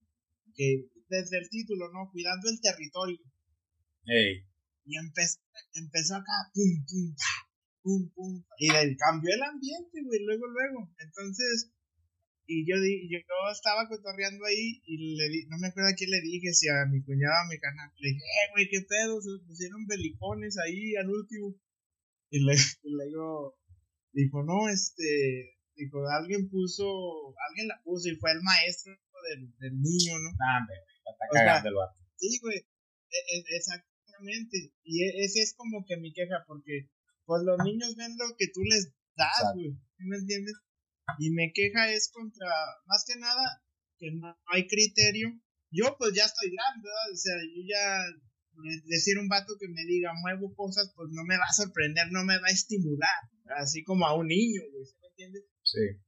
Que desde el título, ¿no? Cuidando el territorio. Ey. Y empezó, empezó acá, pum, pum, pum, pum. Y cambió el ambiente, güey, luego, luego. Entonces, y yo, di, yo, estaba cotorreando ahí y le di, no me acuerdo a quién le dije, si a mi cuñada a mi canal. Le dije, eh, güey, qué pedo, se pusieron belicones ahí al último. Y le, [laughs] digo, dijo, no, este, dijo, alguien puso, alguien la puso y fue el maestro del, del niño, ¿no? Ah, me está cagando el vato. Sí, güey, e, e. Exactamente. Y e, ese es como que mi queja, porque pues los niños ven lo que tú les das, güey. ¿Me entiendes? Y mi queja es contra, más que nada, que no hay criterio. Yo pues ya estoy grande, ¿verdad? O sea, yo ya decir un vato que me diga muevo cosas, pues no me va a sorprender, no me va a estimular, así como a un niño, güey, ¿me entiendes? Sí.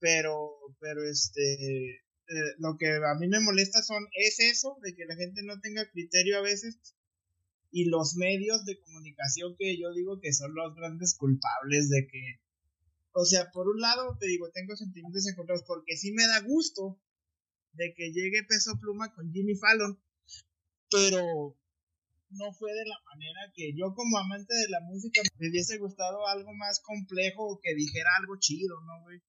Pero, pero este, eh, lo que a mí me molesta son, es eso, de que la gente no tenga criterio a veces, y los medios de comunicación que yo digo que son los grandes culpables de que, o sea, por un lado te digo, tengo sentimientos encontrados porque sí me da gusto de que llegue Peso Pluma con Jimmy Fallon, pero no fue de la manera que yo como amante de la música me hubiese gustado algo más complejo que dijera algo chido, ¿no, güey?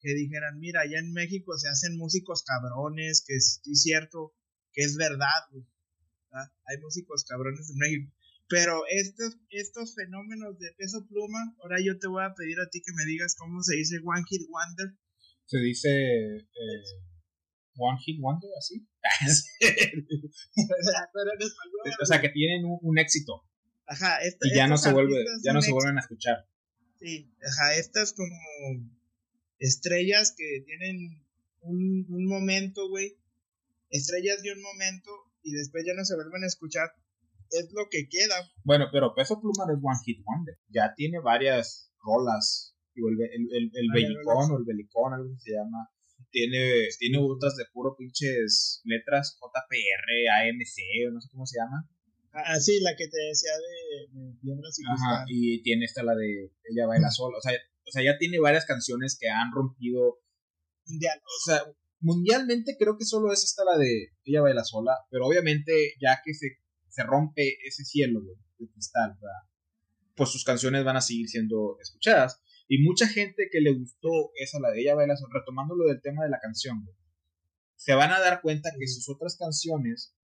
Que dijeran, mira, allá en México se hacen músicos cabrones, que es, cierto, que es verdad, güey. Hay músicos cabrones en México. Pero estos, estos fenómenos de peso pluma, ahora yo te voy a pedir a ti que me digas cómo se dice One Hit Wonder. Se dice eh, One Hit Wonder, así. [laughs] [laughs] o sea, que tienen un, éxito. Ajá, y ya no se vuelve, ya no se vuelven a escuchar. Sí, ajá, estas como estrellas que tienen un, un momento, güey. Estrellas de un momento y después ya no se vuelven a escuchar. Es lo que queda. Bueno, pero Peso Pluma no es One Hit Wonder. Ya tiene varias rolas. El, el, el, el Bellicón o el Belicón, algo que se llama tiene, tiene otras de puro pinches letras, JPR, AMC, no sé cómo se llama. Ah, sí, la que te decía de, piedras y Ajá, y tiene esta la de Ella baila sola, o sea, o sea, ya tiene varias canciones que han rompido mundial. O sea, mundialmente creo que solo es esta la de Ella baila sola, pero obviamente ya que se, se rompe ese cielo de cristal, pues sus canciones van a seguir siendo escuchadas. Y mucha gente que le gustó esa, la de ella baila, retomando lo del tema de la canción, se van a dar cuenta que sus otras canciones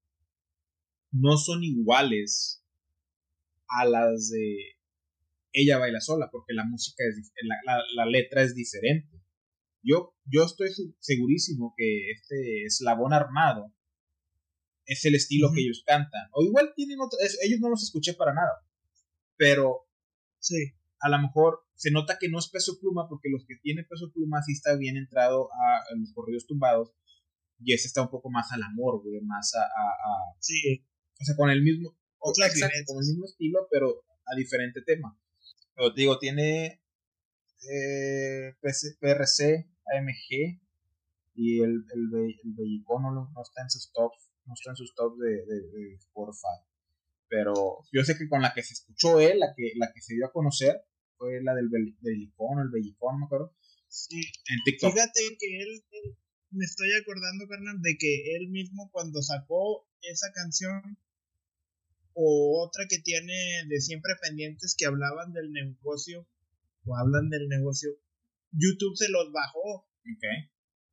no son iguales a las de ella baila sola, porque la música es la, letra es diferente. Yo, yo estoy segurísimo que este eslabón armado es el estilo que ellos cantan. O igual tienen otros, ellos no los escuché para nada. Pero sí a lo mejor se nota que no es peso pluma porque los que tienen peso pluma sí está bien entrado a, los corridos tumbados y ese está un poco más al amor, güey, más a, a, sí. o sea, con el mismo con el mismo estilo, pero a diferente tema. Pero te digo, tiene eh, PRC, AMG y el, el, el no, está en sus tops, no está en sus tops de, de, de Spotify. Pero yo sé que con la que se escuchó él, la que, la que se dio a conocer, fue la del Bellicón o el Bellicón, no me acuerdo. Sí. En TikTok. Fíjate que él, me estoy acordando, Fernando, de que él mismo cuando sacó esa canción o otra que tiene de siempre pendientes que hablaban del negocio o hablan del negocio, YouTube se los bajó. Okay.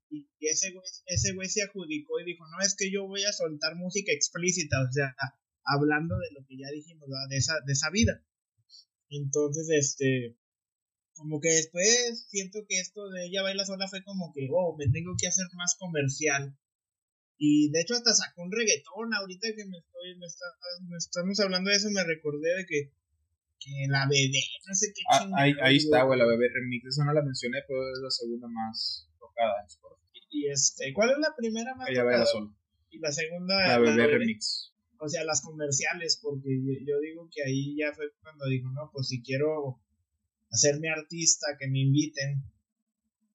Y ese güey, ese güey se adjudicó y dijo, no, es que yo voy a soltar música explícita, o sea, hablando de lo que ya dijimos, de esa, de esa vida. Entonces, este, como que después siento que esto de ella baila sola fue como que, oh, me tengo que hacer más comercial. Y de hecho hasta sacó un reggaetón, ahorita que me estoy, me, está, estamos hablando de eso, me recordé de que, que la bebé, no sé qué ah, ahí, ahí está, güey, la bebé remix, esa no la mencioné, pero es la segunda más tocada Y este, ¿cuál es la primera más ella. Y la segunda, la bebé remix. O sea, las comerciales, porque yo digo que ahí ya fue cuando digo, no, pues si quiero hacerme artista, que me inviten,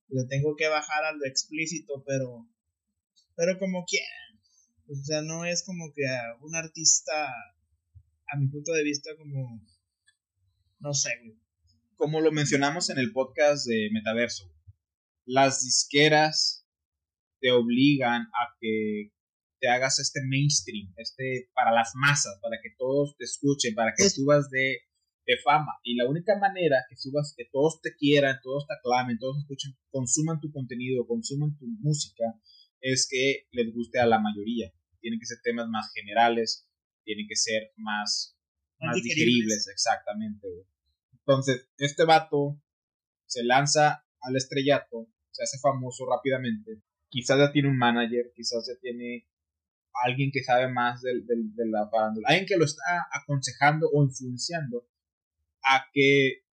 le tengo que bajar a lo explícito, pero, pero como quieran. O sea, no es como que un artista, a mi punto de vista, como, no sé, Como lo mencionamos en el podcast de Metaverso, las disqueras te obligan a que te hagas este mainstream, este para las masas, para que todos te escuchen, para que subas de, de, fama. Y la única manera que subas, que todos te quieran, todos te aclamen, todos escuchen, consuman tu contenido, consuman tu música, es que les guste a la mayoría. Tienen que ser temas más generales, tienen que ser más, más digeribles. exactamente. Entonces, este vato se lanza al estrellato, se hace famoso rápidamente. Quizás ya tiene un manager, quizás ya tiene alguien que sabe más de, la farándula, alguien que lo está aconsejando o influenciando a que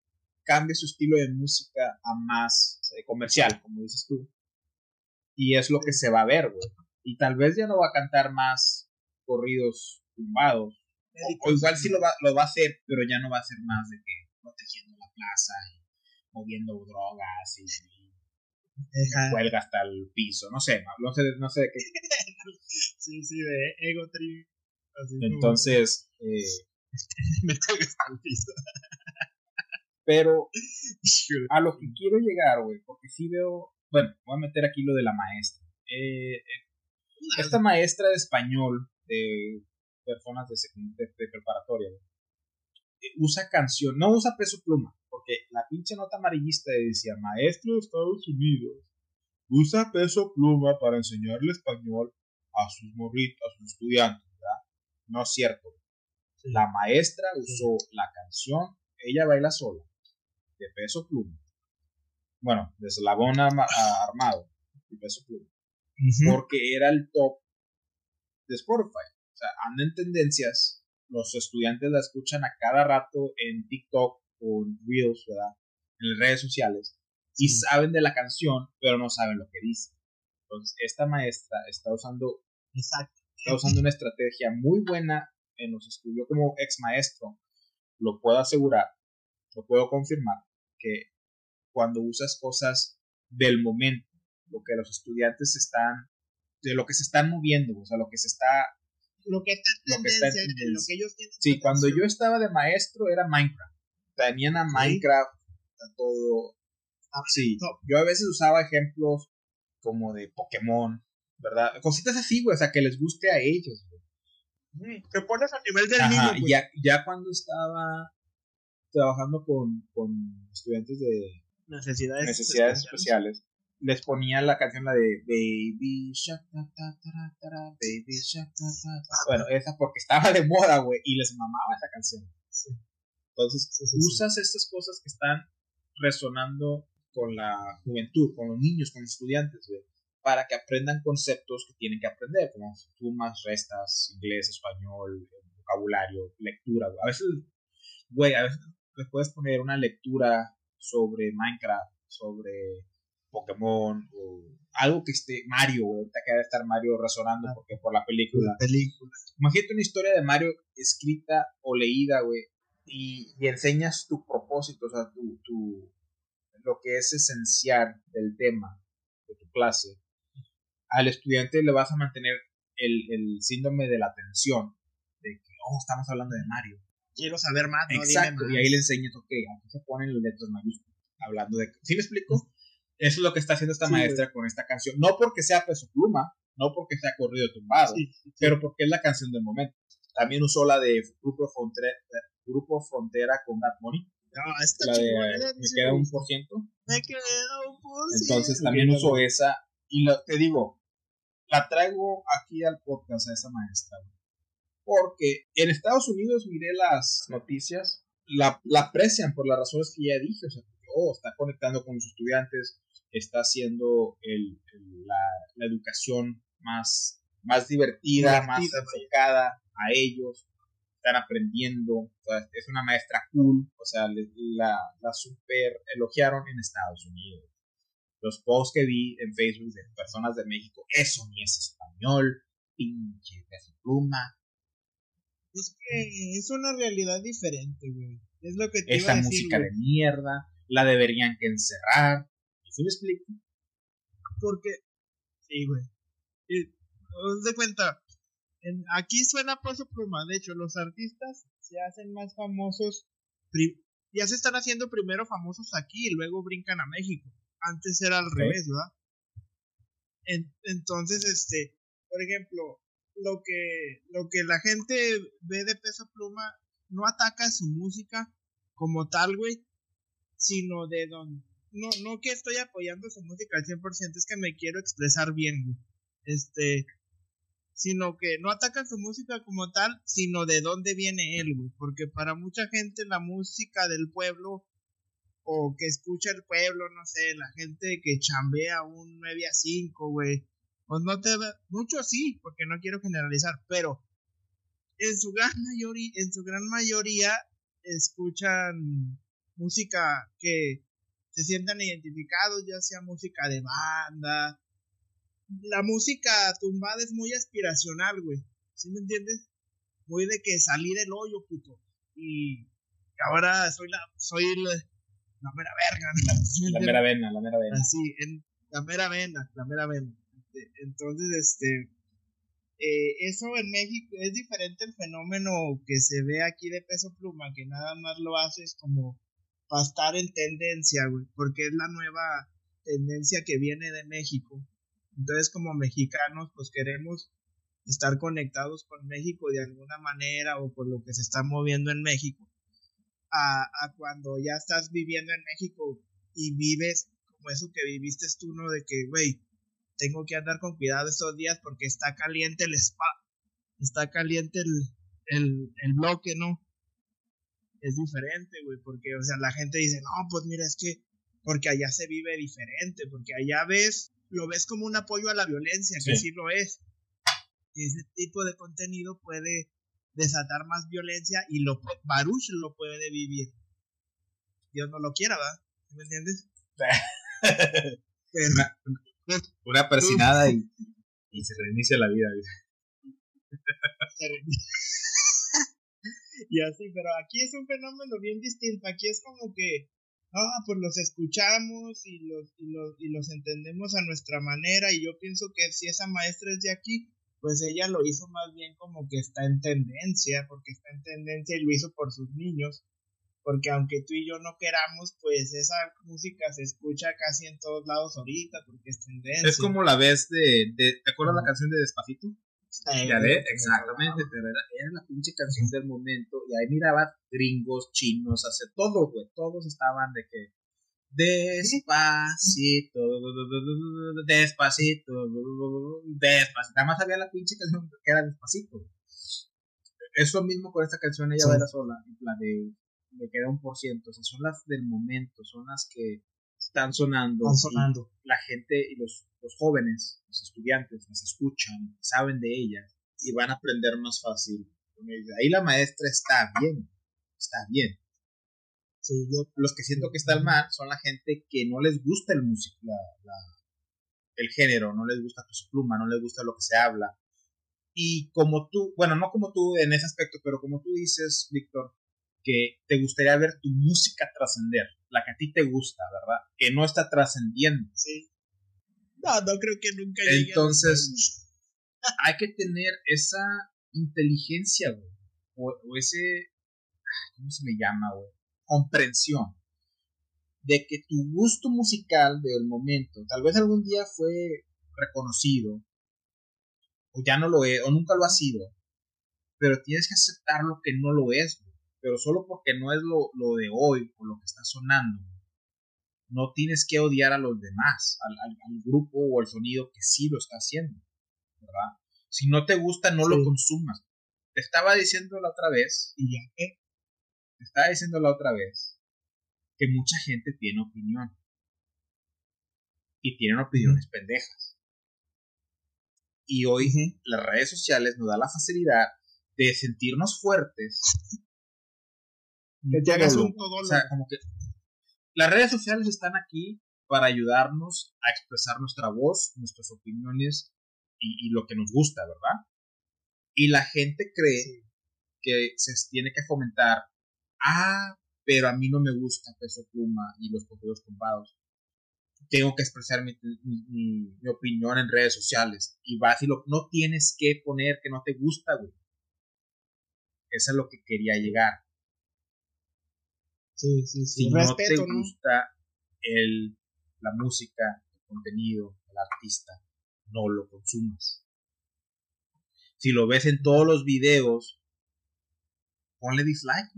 cambie su estilo de música a más eh, comercial, como dices tú. Y es lo que se va a ver, güey. Y tal vez ya no va a cantar más corridos tumbados. O, igual sí lo va, lo va a hacer, pero ya no va a ser más de que protegiendo la plaza y moviendo drogas y, cuelga hasta el piso. No sé, no, sé, no sé de qué. [laughs] sí, sí, de ego trip. Entonces, eh, [laughs] me hasta el piso. Pero a lo que quiero llegar, güey, porque sí veo, bueno, voy a meter aquí lo de la maestra. Eh, eh esta maestra de español de personas de, de, de preparatoria, eh, usa canción, no usa peso pluma, porque la pinche nota amarillista decía, maestro de Estados Unidos, usa peso pluma para enseñarle español a sus morritos, a sus estudiantes, ¿verdad? No es cierto. La maestra usó la canción, ella baila sola, de peso pluma. Bueno, de eslabón armado, de peso pluma. Porque era el top de Spotify. O sea, anda en tendencias. Los estudiantes la escuchan a cada rato en TikTok o en Reels, ¿verdad? En redes sociales. Y saben de la canción, pero no saben lo que dice. Entonces, esta maestra está usando, está usando una estrategia muy buena en los estudios como ex maestro. Lo puedo asegurar, lo puedo confirmar, que cuando usas cosas del momento, lo que los estudiantes están, de lo que se están moviendo, o sea, lo que se está... Lo que está en tendencia, lo que ellos tienen. Sí, cuando yo estaba de maestro era Minecraft. Tenían a Minecraft, a todo. Ah, sí, yo a veces usaba ejemplos como de Pokémon, ¿verdad? Cositas así, güey, o sea, que les guste a ellos, güey. Te pones a nivel del niño, güey. Ya, ya cuando estaba trabajando con, con estudiantes de necesidades, necesidades especiales. Les ponía la canción la de Baby Shark, Baby Shark, bueno, esa porque estaba de moda, güey, y les mamaba esa canción. Entonces, usas estas cosas que están resonando con la juventud, con los niños, con los estudiantes, güey, para que aprendan conceptos que tienen que aprender, como sumas, restas, inglés, español, vocabulario, lectura, güey. A veces, güey, a veces le puedes poner una lectura sobre Minecraft, sobre Pokémon o algo que esté Mario, güey. Ahorita que debe estar Mario resonando porque por la película. película. Imagínate una historia de Mario escrita o leída, güey, y, enseñas tu propósito, o sea, tu, tu, lo que es esencial del tema de tu clase. Al estudiante le vas a mantener el, el síndrome de la atención, de que, oh, estamos hablando de Mario quiero saber más. ¿no? Exacto, y ahí le enseñas, ok, aquí se ponen las letras mayúsculas, hablando de... ¿Sí me explico? Eso es lo que está haciendo esta maestra con esta canción. No porque sea peso pluma, no porque sea corrido tumbado, pero porque es la canción del momento. También usó la de Grupo Frontera, Grupo Frontera con Bad Money. No, esta la de, me queda un por ciento. Me queda un por ciento. Entonces también usó esa. Y lo, te digo, la traigo aquí al podcast a esa maestra porque en Estados Unidos miré las noticias, la, aprecian por las razones que ya dije, o sea, oh, está conectando con los estudiantes, está haciendo la, educación más, más divertida, más enfocada a ellos, están aprendiendo, es una maestra cool, o sea, la, la super elogiaron en Estados Unidos. Los posts que vi en Facebook de personas de México, eso ni es español, pinche de su pluma, es que es una realidad diferente, güey. Es lo que te Esa música de mierda, la deberían que encerrar. ¿Sí me explico? Porque, sí, güey. De cuenta, aquí suena paso pluma. De hecho, los artistas se hacen más famosos. Ya se están haciendo primero famosos aquí y luego brincan a México. Antes era al revés, ¿verdad? entonces, este, por ejemplo, lo que, lo que la gente ve de peso pluma no ataca su música como tal, güey, sino de donde... No, no que estoy apoyando su música al 100%, es que me quiero expresar bien, güey. Este, sino que no ataca su música como tal, sino de dónde viene él, güey. Porque para mucha gente la música del pueblo o que escucha el pueblo, no sé, la gente que chambea un 9 a 5, güey, pues no te muchos sí, porque no quiero generalizar, pero en su gran mayoría, en su gran mayoría escuchan música que se sientan identificados, ya sea música de banda. La música tumbada es muy aspiracional, güey. ¿Sí me entiendes? Muy de que salí del hoyo, puto. Y ahora soy la, soy la, la mera verga. [laughs] La mera vena, la mera vena. Así, en, la mera vena, la mera vena. Entonces, este, eh, eso en México es diferente el fenómeno que se ve aquí de peso pluma, que nada más lo haces como para estar en tendencia, güey, porque es la nueva tendencia que viene de México. Entonces, como mexicanos, pues queremos estar conectados con México de alguna manera o por lo que se está moviendo en México. A, a cuando ya estás viviendo en México y vives como eso que viviste tú, ¿no? De que, güey, tengo que andar con cuidado estos días porque está caliente el spa, está caliente el, el, el bloque, ¿no? Es diferente, güey, porque, o sea, la gente dice, no, pues mira, es que, porque allá se vive diferente, porque allá ves, lo ves como un apoyo a la violencia, que sí lo es. Ese tipo de contenido puede desatar más violencia y lo Baruch lo puede vivir. Dios no lo quiera, ¿va? ¿Me entiendes? Pero, una persinada y, y se reinicia la vida. [laughs] y así, pero aquí es un fenómeno bien distinto. Aquí es como que, ah, pues los escuchamos y los, y los, y los entendemos a nuestra manera. Y yo pienso que si esa maestra es de aquí, pues ella lo hizo más bien como que está en tendencia, porque está en tendencia y lo hizo por sus niños porque aunque tú y yo no queramos, pues esa música se escucha casi en todos lados ahorita, porque es tendencia. Es como la vez de, de ¿te acuerdas la canción de Despacito? Ya exactamente, pero era, era, la pinche canción del momento, y ahí miraba gringos, chinos, hace todo, güey, todos estaban de que despacito, despacito, despacito, nada más había la pinche canción que era despacito. Eso mismo con esta canción, ella sí. va sola, en plan de le queda un por ciento, o sea, son las del momento, son las que están sonando. Están sonando. La gente y los, los jóvenes, los estudiantes, las escuchan, saben de ellas y van a aprender más fácil. Ahí la maestra está bien, está bien. Sí, yo, los que siento que están mal son la gente que no les gusta el músico, la, la, el género, no les gusta su pluma, no les gusta lo que se habla. Y como tú, bueno, no como tú en ese aspecto, pero como tú dices, Víctor, que te gustaría ver tu música trascender, la que a ti te gusta, ¿verdad? Que no está trascendiendo. Sí. No, no creo que nunca llegue. Entonces, hay que tener esa inteligencia, güey. O, o, ese. ¿Cómo se me llama, güey? Comprensión. De que tu gusto musical del momento, tal vez algún día fue reconocido, o ya no lo es, o nunca lo ha sido, pero tienes que aceptar lo que no lo es, pero solo porque no es lo, lo, de hoy o lo que está sonando, no tienes que odiar a los demás, al, al, al, grupo o al sonido que sí lo está haciendo, ¿verdad? Si no te gusta, no sí. lo consumas. Te estaba diciendo la otra vez, y ya que, te estaba diciendo la otra vez, que mucha gente tiene opinión. Y tienen opiniones pendejas. Y hoy las redes sociales nos da la facilidad de sentirnos fuertes que te hagas un todo o sea, como que las redes sociales están aquí para ayudarnos a expresar nuestra voz, nuestras opiniones y, y lo que nos gusta, ¿verdad? Y la gente cree sí. que se tiene que fomentar, ah, pero a mí no me gusta Peso Pluma y los correos comprados. Tengo que expresar mi, mi, mi, opinión en redes sociales. Y vas y lo, no tienes que poner que no te gusta, güey. Eso es lo que quería llegar Sí, sí, sí. Si Respeto, no te gusta el, la música, el contenido, el artista, no lo consumas. Si lo ves en todos los videos, ponle dislike.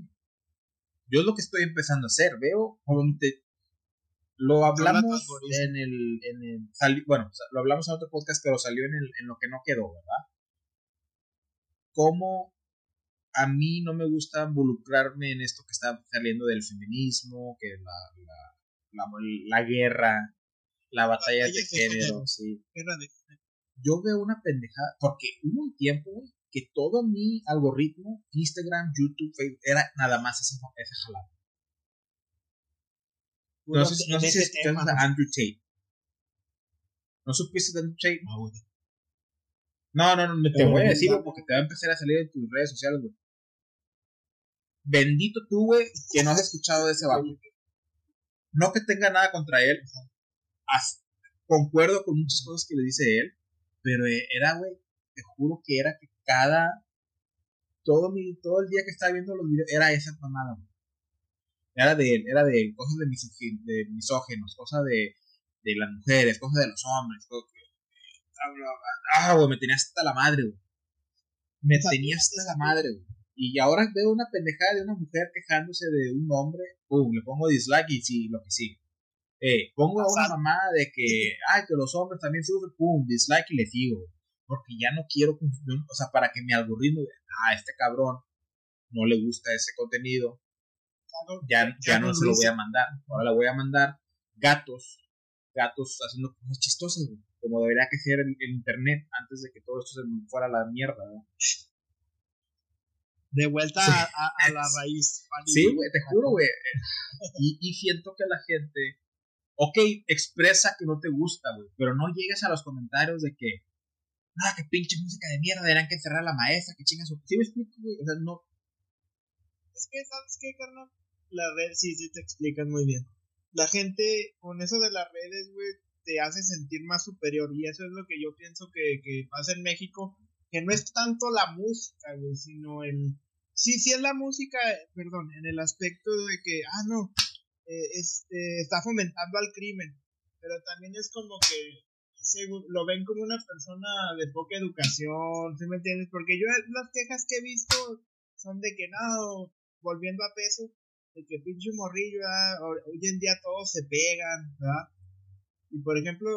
Yo es lo que estoy empezando a hacer. Veo, te, lo hablamos en el, en el sali, bueno, lo hablamos en otro podcast, pero salió en, el, en lo que no quedó, ¿verdad? Cómo a mí no me gusta involucrarme en esto que está saliendo del feminismo, que la, la, la, la guerra, la batalla, batalla de género, sí. [laughs] Yo veo una pendejada, porque hubo un tiempo, güey, que todo mi algoritmo, Instagram, YouTube, Facebook, era nada más esa, esa jalada. No sé, no sé si a Andrew Tate. ¿No supiste de Andrew Tate? No, no, no, te voy a decir, porque te va a empezar a salir en tus redes sociales, güey. Bendito tú, güey, que no has escuchado de ese vato. No que tenga nada contra él. concuerdo con muchas cosas que le dice él. Pero era, güey, te juro que era que cada. Todo, mi, todo el día que estaba viendo los videos era esa mamada, güey. Era de él, era de él, cosas de, misógenos, cosas de, de las mujeres, cosas de los hombres. Ah, güey, me tenía hasta la madre, güey. Me tenía hasta la madre, güey. Y ahora veo una pendejada de una mujer quejándose de un hombre, pum, le pongo dislike y sí, lo que sí. Eh, pongo a una mamá de que, ay, que los hombres también sufren, pum, dislike y le sigo. Porque ya no quiero, o sea, para que mi algoritmo, ah, este cabrón no le gusta ese contenido, ya, ya, no, se lo voy a mandar. Ahora le voy a mandar gatos, gatos haciendo cosas chistosas, como debería que ser el, internet antes de que todo esto se fuera a la mierda. de vuelta a, la [laughs] raíz. Sí, güey, te juro, güey. Y, y, siento que la gente, ok, expresa que no te gusta, güey, pero no llegues a los comentarios de que, ah, que pinche música de mierda, deberían que encerrar a la maestra, que chingas. ¿Sí me explico, güey? O sea, no. Es que, ¿sabes qué, carnal? La red, sí, sí te explicas muy bien. La gente, con eso de las redes, güey, te hace sentir más superior. Y eso es lo que yo pienso que, que pasa en México que no es tanto la música, güey, sino el... Sí, sí es la música, perdón, en el aspecto de que, ah, no, eh, este, está fomentando al crimen, pero también es como que lo ven como una persona de poca educación, ¿sí me entiendes? Porque yo las quejas que he visto son de que, no, volviendo a peso, de que pinche morrillo, ah, hoy en día todos se pegan, ¿verdad? Y por ejemplo,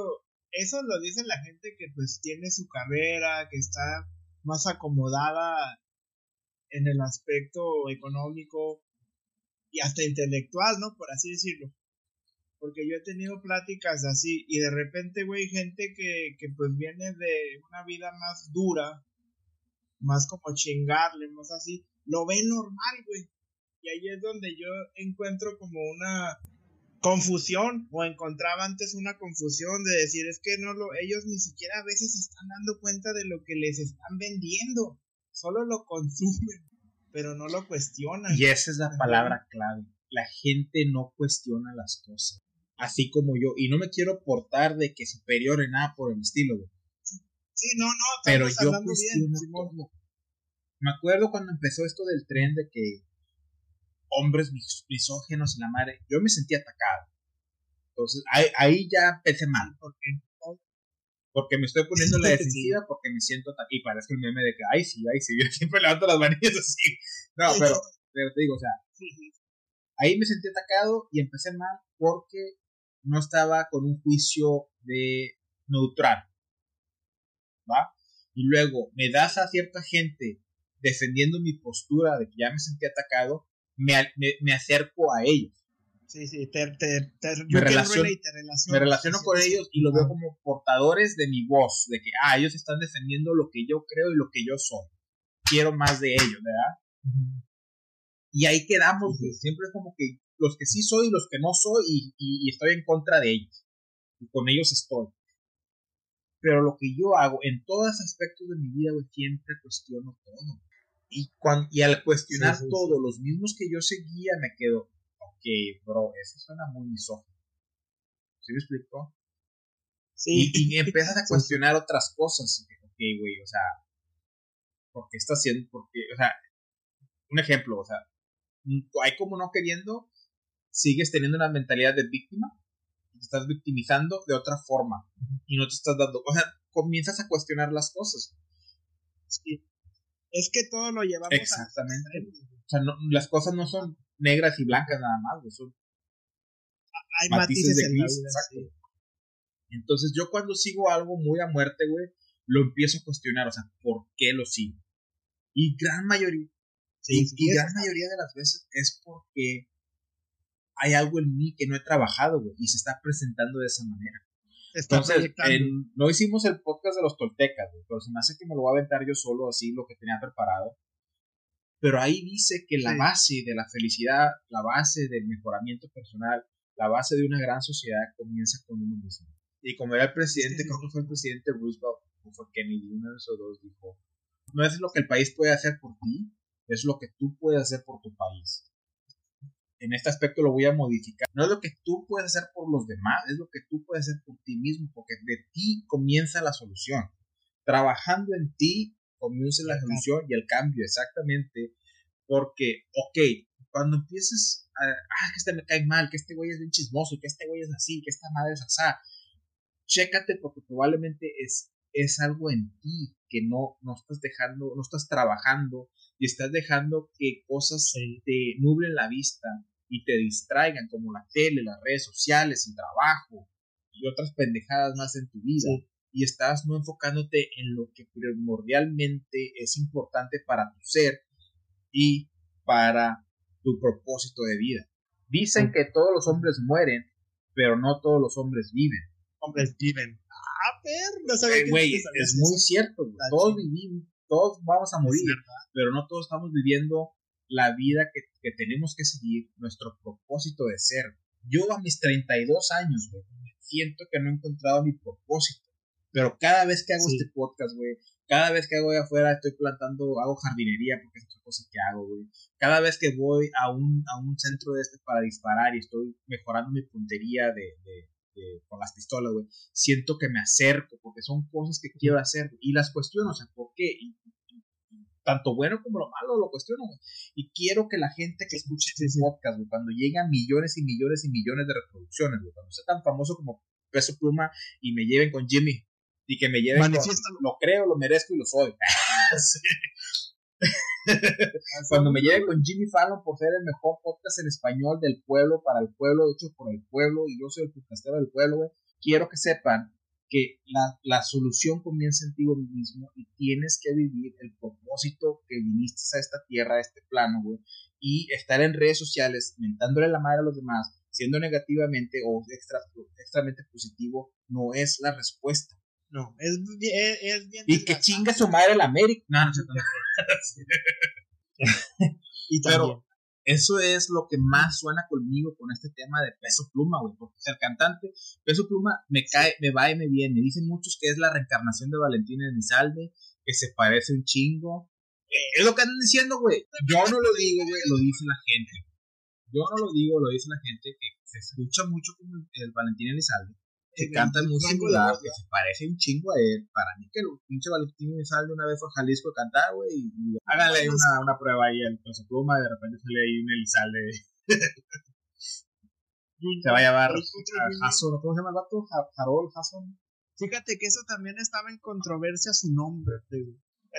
eso lo dice la gente que pues tiene su carrera, que está más acomodada en el aspecto económico y hasta intelectual, ¿no? Por así decirlo. Porque yo he tenido pláticas así y de repente, güey, gente que, que pues viene de una vida más dura, más como chingarle, más así, lo ve normal, güey. Y ahí es donde yo encuentro como una confusión o encontraba antes una confusión de decir es que no lo ellos ni siquiera a veces están dando cuenta de lo que les están vendiendo solo lo consumen pero no lo cuestionan y esa es la palabra clave la gente no cuestiona las cosas. Así como yo y no me quiero portar de que superior en nada por el estilo güey. sí no no pero yo cuestiono me acuerdo cuando empezó esto del tren de que hombres misógenos y la madre, yo me sentí atacado. Entonces, ahí, ya empecé mal. Porque, porque me estoy poniendo la [laughs] defensiva, porque me siento atacado. Y parece el meme de que, ay, sí, ay, sí, [laughs] yo siempre levanto las manillas así. No, pero, pero te digo, o sea, ahí me sentí atacado y empecé mal porque no estaba con un juicio de neutral. ¿Va? Y luego me das a cierta gente defendiendo mi postura de que ya me sentí atacado me, acerco a ellos. Sí, sí, te, me, relaciono, me relaciono con ellos y los veo como portadores de mi voz, de que, ah, ellos están defendiendo lo que yo creo y lo que yo soy. Quiero más de ellos, ¿verdad? Y ahí quedamos, siempre es como que los que sí soy y los que no soy y, estoy en contra de ellos. Y con ellos estoy. Pero lo que yo hago en todos aspectos de mi vida, siempre cuestiono todo. Y, cuando, y al cuestionar todo, los mismos que yo seguía, me quedo, ok, bro, eso suena muy misógino. ¿Sí me explicó? Sí. Y, empiezas a [laughs] cuestionar otras cosas. Ok, güey, o sea, ¿por qué estás haciendo? Porque, o sea, un ejemplo, o sea, hay como no queriendo, sigues teniendo una mentalidad de víctima, te estás victimizando de otra forma y no te estás dando, o sea, comienzas a cuestionar las cosas. Sí es que todo lo llevamos Exactamente. o sea, las cosas no son negras y blancas nada más, son hay matices, de gris. Entonces yo cuando sigo algo muy a muerte, güey, lo empiezo a cuestionar, o sea, ¿por qué lo sigo? Y gran mayoría, sí, y, gran mayoría de las veces es porque hay algo en mí que no he trabajado, güey, y se está presentando de esa manera. Entonces, no hicimos el podcast de los toltecas, pero se me hace que me lo voy a aventar yo solo así, lo que tenía preparado. Pero ahí dice que la base de la felicidad, la base del mejoramiento personal, la base de una gran sociedad comienza con uno mismo. Y como era el presidente, creo que fue el presidente Roosevelt, o fue Kennedy, uno de esos dos, dijo, no es lo que el país puede hacer por ti, es lo que tú puedes hacer por tu país. En este aspecto lo voy a modificar. No es lo que tú puedes hacer por los demás, es lo que tú puedes hacer por ti mismo, porque de ti comienza la solución. Trabajando en ti comienza la solución y el cambio, exactamente. Porque, ok, cuando empieces a, ah, que este me cae mal, que este güey es bien chismoso, que este güey es así, que esta madre es así, chécate porque probablemente es, es algo en ti que no, no estás dejando, no estás trabajando y estás dejando que cosas te nublen la vista y te distraigan como la tele, las redes sociales, el trabajo y otras pendejadas más en tu vida. Y estás no enfocándote en lo que primordialmente es importante para tu ser y para tu propósito de vida. Dicen que todos los hombres mueren, pero no todos los hombres viven. Hombres viven. Ah, eh, Güey, es muy cierto. Todos vivimos, todos vamos a morir, pero no todos estamos viviendo la vida que, que, tenemos que seguir, nuestro propósito de ser. Yo a mis 32 años, güey, siento que no he encontrado mi propósito. Pero cada vez que hago este podcast, güey, cada vez que hago afuera estoy plantando, hago jardinería porque es otra cosa que hago, güey. Cada vez que voy a un, a un centro de este para disparar y estoy mejorando mi puntería de, de, con las pistolas, güey, siento que me acerco porque son cosas que quiero hacer y las cuestiono, o sea, ¿por qué? Y, tanto bueno como lo malo lo cuestiono, güey. Y quiero que la gente que escuche este podcast, güey, cuando lleguen millones y millones y millones de reproducciones, güey, cuando sea tan famoso como Peso Pluma y me lleven con Jimmy, y que me lleven lo creo, lo merezco y lo soy. [laughs] [laughs] Cuando me lleven con Jimmy Fallon por ser el mejor podcast en español del pueblo, para el pueblo, hecho por el pueblo, y yo soy el podcastero del pueblo, quiero que sepan que la, la, solución comienza en ti mismo y tienes que vivir el propósito que viniste a esta tierra, a este plano, güey, y estar en redes sociales mentándole la madre a los demás, siendo negativamente o extra, extramente positivo, no es la respuesta. No, es, es, es bien. Y que chinga su madre la América. No, no, no. [laughs] [laughs] [laughs] y Pero eso es lo que más suena conmigo con este tema de peso pluma, güey. Porque ser cantante, peso pluma me cae, me va y me viene. Dicen muchos que es la reencarnación de Valentina Elizalde, que se parece un chingo. Es lo que andan diciendo, güey. Yo no lo digo, güey, lo dice la gente. Yo no lo digo, lo dice la gente que se escucha mucho como el Valentín Elizalde que canta muy singular, que se parece un chingo a él. Para mí que el pinche Valentín sale una vez a Jalisco a cantar, güey, y, háganle una, una prueba ahí en su pluma y de repente sale ahí un Elizalde. [laughs] se va a llamar Jason, ¿cómo se llama el vato? Harold Jason. Fíjate que eso también estaba en controversia su nombre,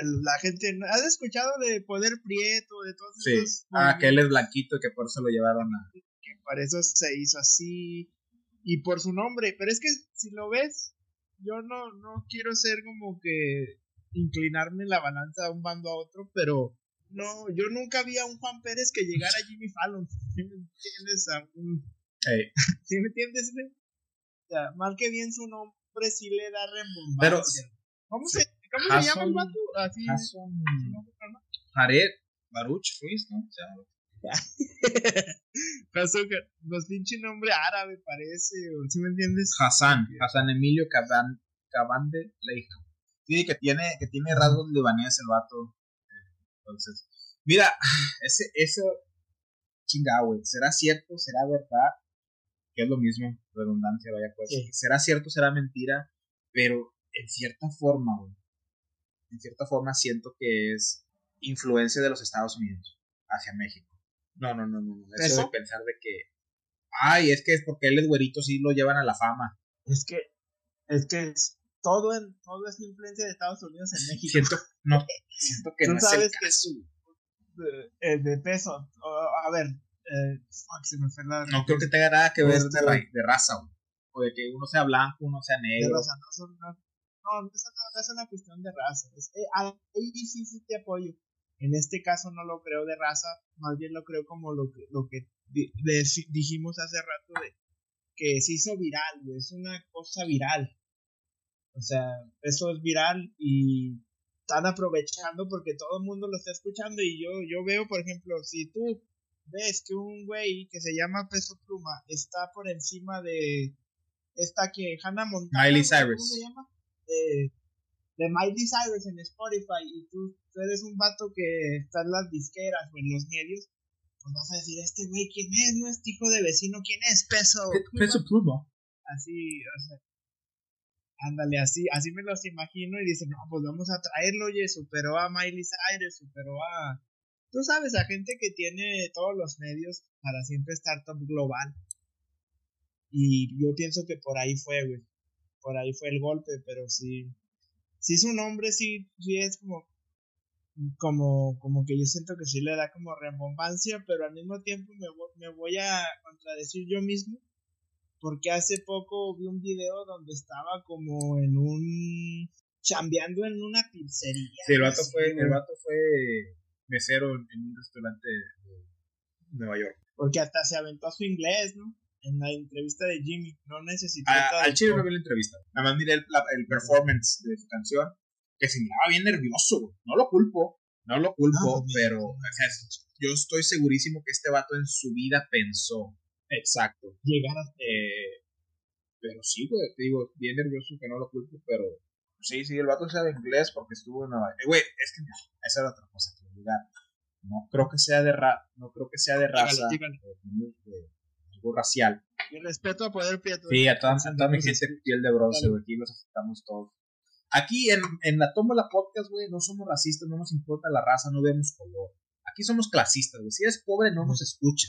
la gente, ¿has escuchado de Poder Prieto, de todos sí. Ah, que él es blanquito, que por eso lo llevaron a... Que por eso se hizo así y por su nombre. Pero es que si lo ves, yo no, no quiero ser como que inclinarme la balanza de un bando a otro, pero no, yo nunca vi a un Juan Pérez que llegara a Jimmy Fallon. ¿Sí me entiendes? A un... [laughs] ¿Sí me entiendes? O sea, mal que bien su nombre sí le da rembombancia. Pero, ¿Cómo, se, cómo se llama el vato? Así, Jared Baruch Ruiz, ¿no? [laughs] Los pinche nombre árabe parece, ¿sí me entiendes? Hassan, Hassan Emilio Cabande Leija. Sí, que tiene, que tiene rasgos libaneses el vato. Entonces, mira, [sighs] ese, eso, chingado, güey. ¿Será cierto? ¿Será verdad? Que es lo mismo, redundancia, vaya pues. ¿Será cierto? ¿Será mentira? Pero en cierta forma, güey. En cierta forma siento que es influencia de los Estados Unidos hacia México. No, no, no, no. Eso, de pensar de que. Ay, es que es porque él es güerito, sí lo llevan a la fama. Es que. Es que es todo, en, todo es influencia de Estados Unidos en México. Siento, no, [laughs] siento que no sabes es el caso. Que de, de, peso. a ver. Eh, se me fue la no creo que tenga nada que ver de, de raza, O de que uno sea blanco, uno sea negro. De raza, no, no, no, eso no, es una cuestión de raza. Es, eh, ahí sí, sí te apoyo. En este caso no lo creo de raza, más bien lo creo como lo que, lo que dijimos hace rato de porque se hizo viral, güey, es una cosa viral. O sea, eso es viral y están aprovechando porque todo el mundo lo está escuchando y yo, yo veo, por ejemplo, si tú ves que un güey que se llama Peso Pluma está por encima de esta que Hannah Montana, Miley Cyrus. ¿cómo se llama? De, de Miley Cyrus en Spotify y tú, tú eres un vato que está en las disqueras o en los medios, pues vas a decir, este güey, ¿quién es? ¿No es hijo de vecino? ¿Quién es? Peso Pluma. Peso Pluma. Así, o sea, ándale, así, así me los imagino y dicen, no, pues vamos a traerlo, oye, superó a Miley Cyrus, superó a, tú sabes, a gente que tiene todos los medios para siempre estar top global. Y yo pienso que por ahí fue, güey, por ahí fue el golpe, pero sí, sí su nombre, sí, sí es como, como, como que yo siento que sí le da como rebombancia, pero al mismo tiempo me, me voy a contradecir yo mismo porque hace poco vi un video donde estaba como en un chambeando en una pizzería. Sí, el vato fue, el vato fue mesero en, en un restaurante de Nueva York. Porque hasta se aventó su inglés, ¿no? En la entrevista de Jimmy, no necesitó A- al chile no vi la entrevista. Nada más miré el, la- el performance de su canción, que se miraba bien nervioso, güey. No lo culpo, no lo culpo, No, pues, pero o sea, yo estoy segurísimo que este vato en su vida pensó. Exacto. llegar a Eh, pero sí, güey, te digo, bien nervioso que no lo culpo, pero sí, sí, el vato sabe inglés porque estuvo en Nueva York. Güey, es que no, esa era otra cosa que olvidar. No creo que sea de ra no creo que sea de raza, dígale. eh, racial. Y respeto a Poder Prieto. Sí, a toda, a toda mi gente piel de bronce, güey, aquí los aceptamos todos. Aquí en, en la Tómbola Podcast, güey, no somos racistas, no nos importa la raza, no vemos color. Aquí somos clasistas, güey. Si eres pobre, no nos escucha.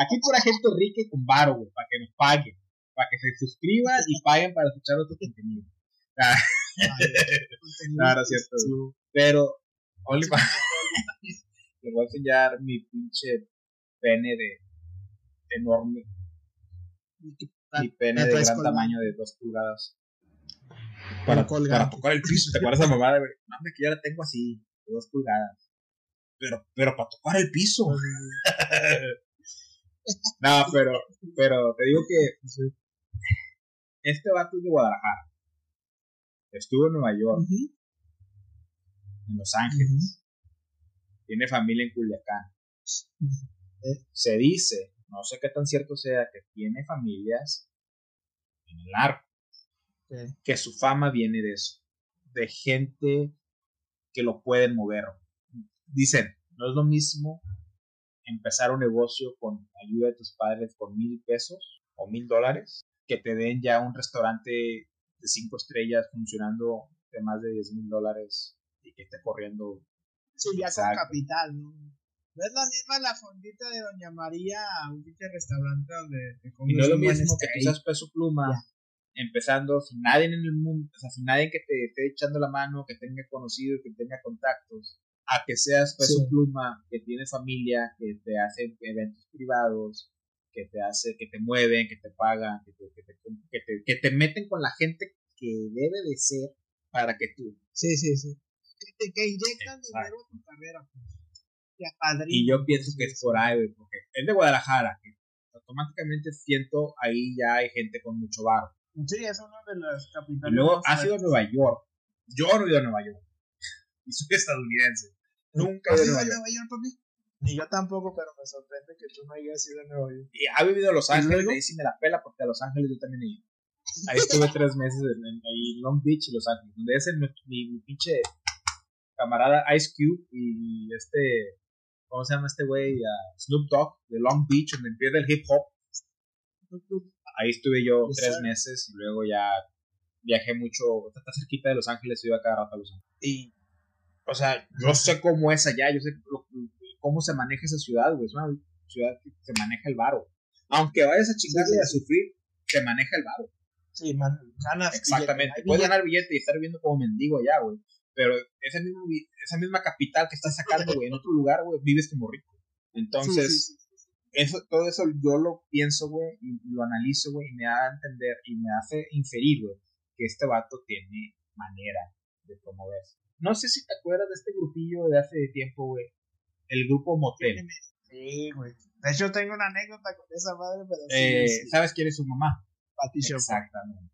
Aquí pura gente rica y con varo, güey, para que nos paguen. Para que se suscriban y paguen para escuchar nuestro contenido. Ah, es cierto. Pero, [laughs] le voy a enseñar mi pinche pene de enorme, mi pene me de gran tamaño de dos pulgadas. Para, tocar el piso, ¿te acuerdas de? No, hombre, que ya la tengo así, de dos pulgadas. Pero, pero para tocar el piso. [laughs] no, pero, pero te digo que este vato es de Guadalajara. Estuvo en Nueva York, en Los Ángeles. Tiene familia en Culiacán. Se dice, no sé qué tan cierto sea, que tiene familias en el arco. Sí. que su fama viene de eso, de gente que lo pueden mover. Dicen, no es lo mismo empezar un negocio con ayuda de tus padres por mil pesos o mil dólares, que te den ya un restaurante de cinco estrellas funcionando de más de diez mil dólares y que esté corriendo. Sí, ya con capital, ¿no? No es la misma la fondita de Doña María a un pinche restaurante donde te comes Y no es lo mismo que tú seas peso pluma, empezando sin nadie en el mundo, o sea, sin nadie que te esté echando la mano, que tenga conocidos, que tenga contactos, a que seas peso Sí. pluma, que tiene familia, que te hace eventos privados, que te hace, que te mueven, que te pagan, que te, que te, que te, que te meten con la gente que debe de ser para que tú. Sí, sí, sí. Que, te- que inyectan Exacto. dinero a tu carrera, pues. Y yo pienso que es por ahí, güey, porque es de Guadalajara, que automáticamente siento ahí ya hay gente con mucho barro. Sí, es una de las capitales. Y luego más has ido a fuertes. Nueva York. Yo no he ido a Nueva York. [laughs] Y soy estadounidense. Nunca he ¿Has ido a Nueva York. Nueva York, papi? Ni yo tampoco, pero me sorprende que tú no hayas ido a Nueva York. Y ha vivido a Los ¿Y Ángeles, ahí sí me la pela, porque a Los Ángeles yo también he ido. Ahí estuve tres meses en, en- ahí en Long Beach y Los Ángeles, donde es el, mi, mi pinche camarada Ice Cube y este, ¿cómo se llama este güey? Snoop Dogg de Long Beach, donde empieza el hip hop. Ahí estuve yo Yes, tres sir. meses y luego ya viajé mucho, está cerquita de Los Ángeles, iba cada rato a Los Ángeles. Y, o sea, yo sé cómo es allá, yo sé lo- cómo se maneja esa ciudad, güey. Es una ciudad que se maneja el varo. Aunque vayas a chingarle Sí, y a sufrir, se maneja el varo. Sí, man, ganas. Exactamente. billete, Puedes ganar billete y estar viviendo como mendigo allá, güey. Pero esa misma, vi- esa misma capital que estás sacando, güey, en otro lugar, güey, vives como rico. Entonces, Sí, sí, sí, sí. eso, todo eso yo lo pienso, güey, y lo analizo, güey, y me da a entender y me hace inferir, güey, que este vato tiene manera de promoverse. No sé si te acuerdas de este grupillo de hace tiempo, güey, el grupo Motel. Sí, güey. De hecho, tengo una anécdota con esa madre, pero eh, ¿Sabes quién es su mamá? Pati Exactamente.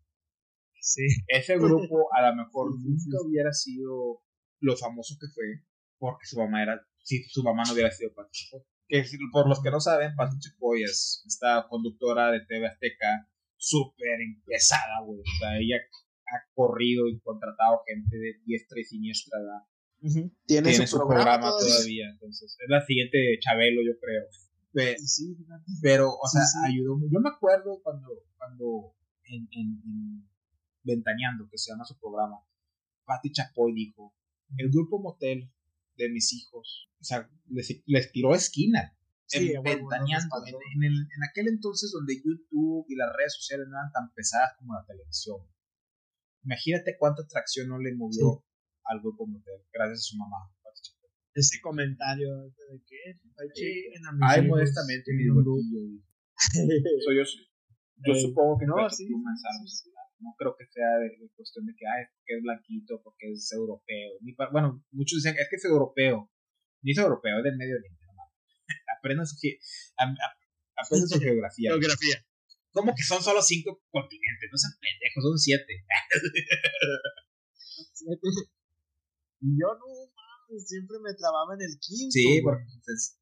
Sí. Ese grupo a lo mejor nunca hubiera sido lo famoso que fue porque su mamá era, si su mamá no hubiera sido Pati Que por los que no saben, Pati Chapoy es esta conductora de TV Azteca súper pesada, güey. O sea, ella ha corrido y contratado gente de diestra y siniestra, ¿verdad? ¿Tiene, su, programa, todavía. Entonces, es la siguiente de Chabelo, yo creo. Pero, o sea, ayudó. Yo me acuerdo cuando, cuando en, en, Ventaneando, que se llama su programa, Patti Chapoy dijo: el grupo motel de mis hijos, o sea, les, les tiró esquina. en, ventaneando, en, en, aquel entonces donde YouTube y las redes sociales no eran tan pesadas como la televisión. Imagínate cuánta atracción no le movió al grupo motel, gracias a su mamá ese comentario de que Ay, modestamente mi grupo. [laughs] yo, yo eh, supongo que no, sí, no creo que sea de, cuestión de que ay, porque es blanquito, porque es europeo. bueno, muchos dicen es que es europeo. Ni es europeo, es del Medio Oriente. [laughs] Aprendan su, su [laughs] geografía. Geografía. ¿Cómo que son solo cinco continentes? No sean pendejos, son siete. [laughs] y yo no siempre me trababa en el quinto. Sí, porque pues,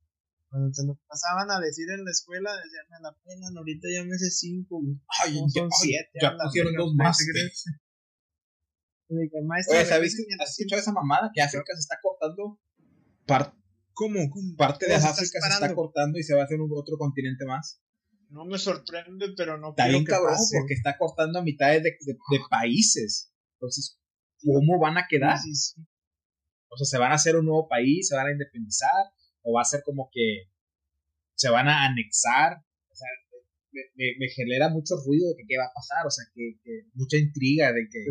cuando se lo pasaban a decir en la escuela, decían, me la pena, ahorita ya me sé cinco, Ay, no, ya, son siete. Ya pusieron dos más. Oye, ¿sabes ¿has escuchado esa mamada que África se está cortando? ¿Cómo? Parte de África se está cortando y se va a hacer un otro continente más. No me sorprende, pero no Está bien cabrón, porque está cortando a mitades de, de, países. Entonces, ¿cómo van a quedar? Sí, sí, o sea, se van a hacer un nuevo país, se van a independizar, o va a ser como que se van a anexar. O sea, me, genera mucho ruido de que qué va a pasar, o sea, que, mucha intriga de que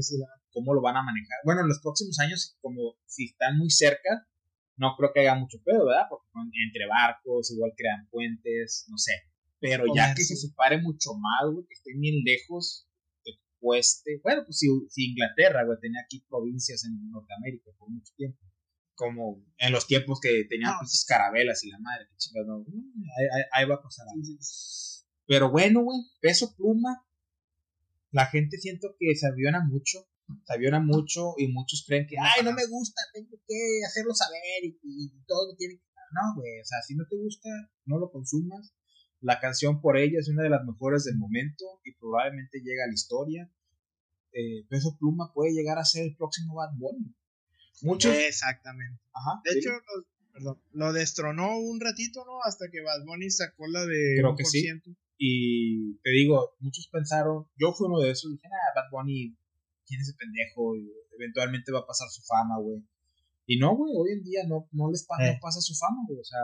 cómo lo van a manejar. Bueno, en los próximos años, como si están muy cerca, no creo que haya mucho pedo, ¿verdad? Porque entre barcos, igual crean puentes, no sé. Pero ya que se separe mucho más, güey, que estén bien lejos, que cueste. Bueno, pues si, si Inglaterra, güey, tenía aquí provincias en Norteamérica por mucho tiempo como en los tiempos que tenían no. carabelas y la madre, que chingado, ahí, va a pasar algo. Pero bueno, güey, peso pluma, la gente siento que se aviona mucho, se aviona mucho y muchos creen que, ay, no me gusta, tengo que hacerlo saber y, todo tiene que... No, güey, o sea, si no te gusta, no lo consumas. La canción por ella es una de las mejores del momento y probablemente llega a la historia. Eh, peso Pluma puede llegar a ser el próximo Bad Bunny. Muchos. Exactamente. de hecho, lo, perdón, lo destronó un ratito, ¿no? Hasta que Bad Bunny sacó la de. Creo que sí. Y te digo, muchos pensaron, yo fui uno de esos, dije, ah, Bad Bunny, ¿quién es ese pendejo? Y eventualmente va a pasar su fama, güey. Y no, güey, hoy en día no, no les pasa, eh. pasa su fama, güey. O sea,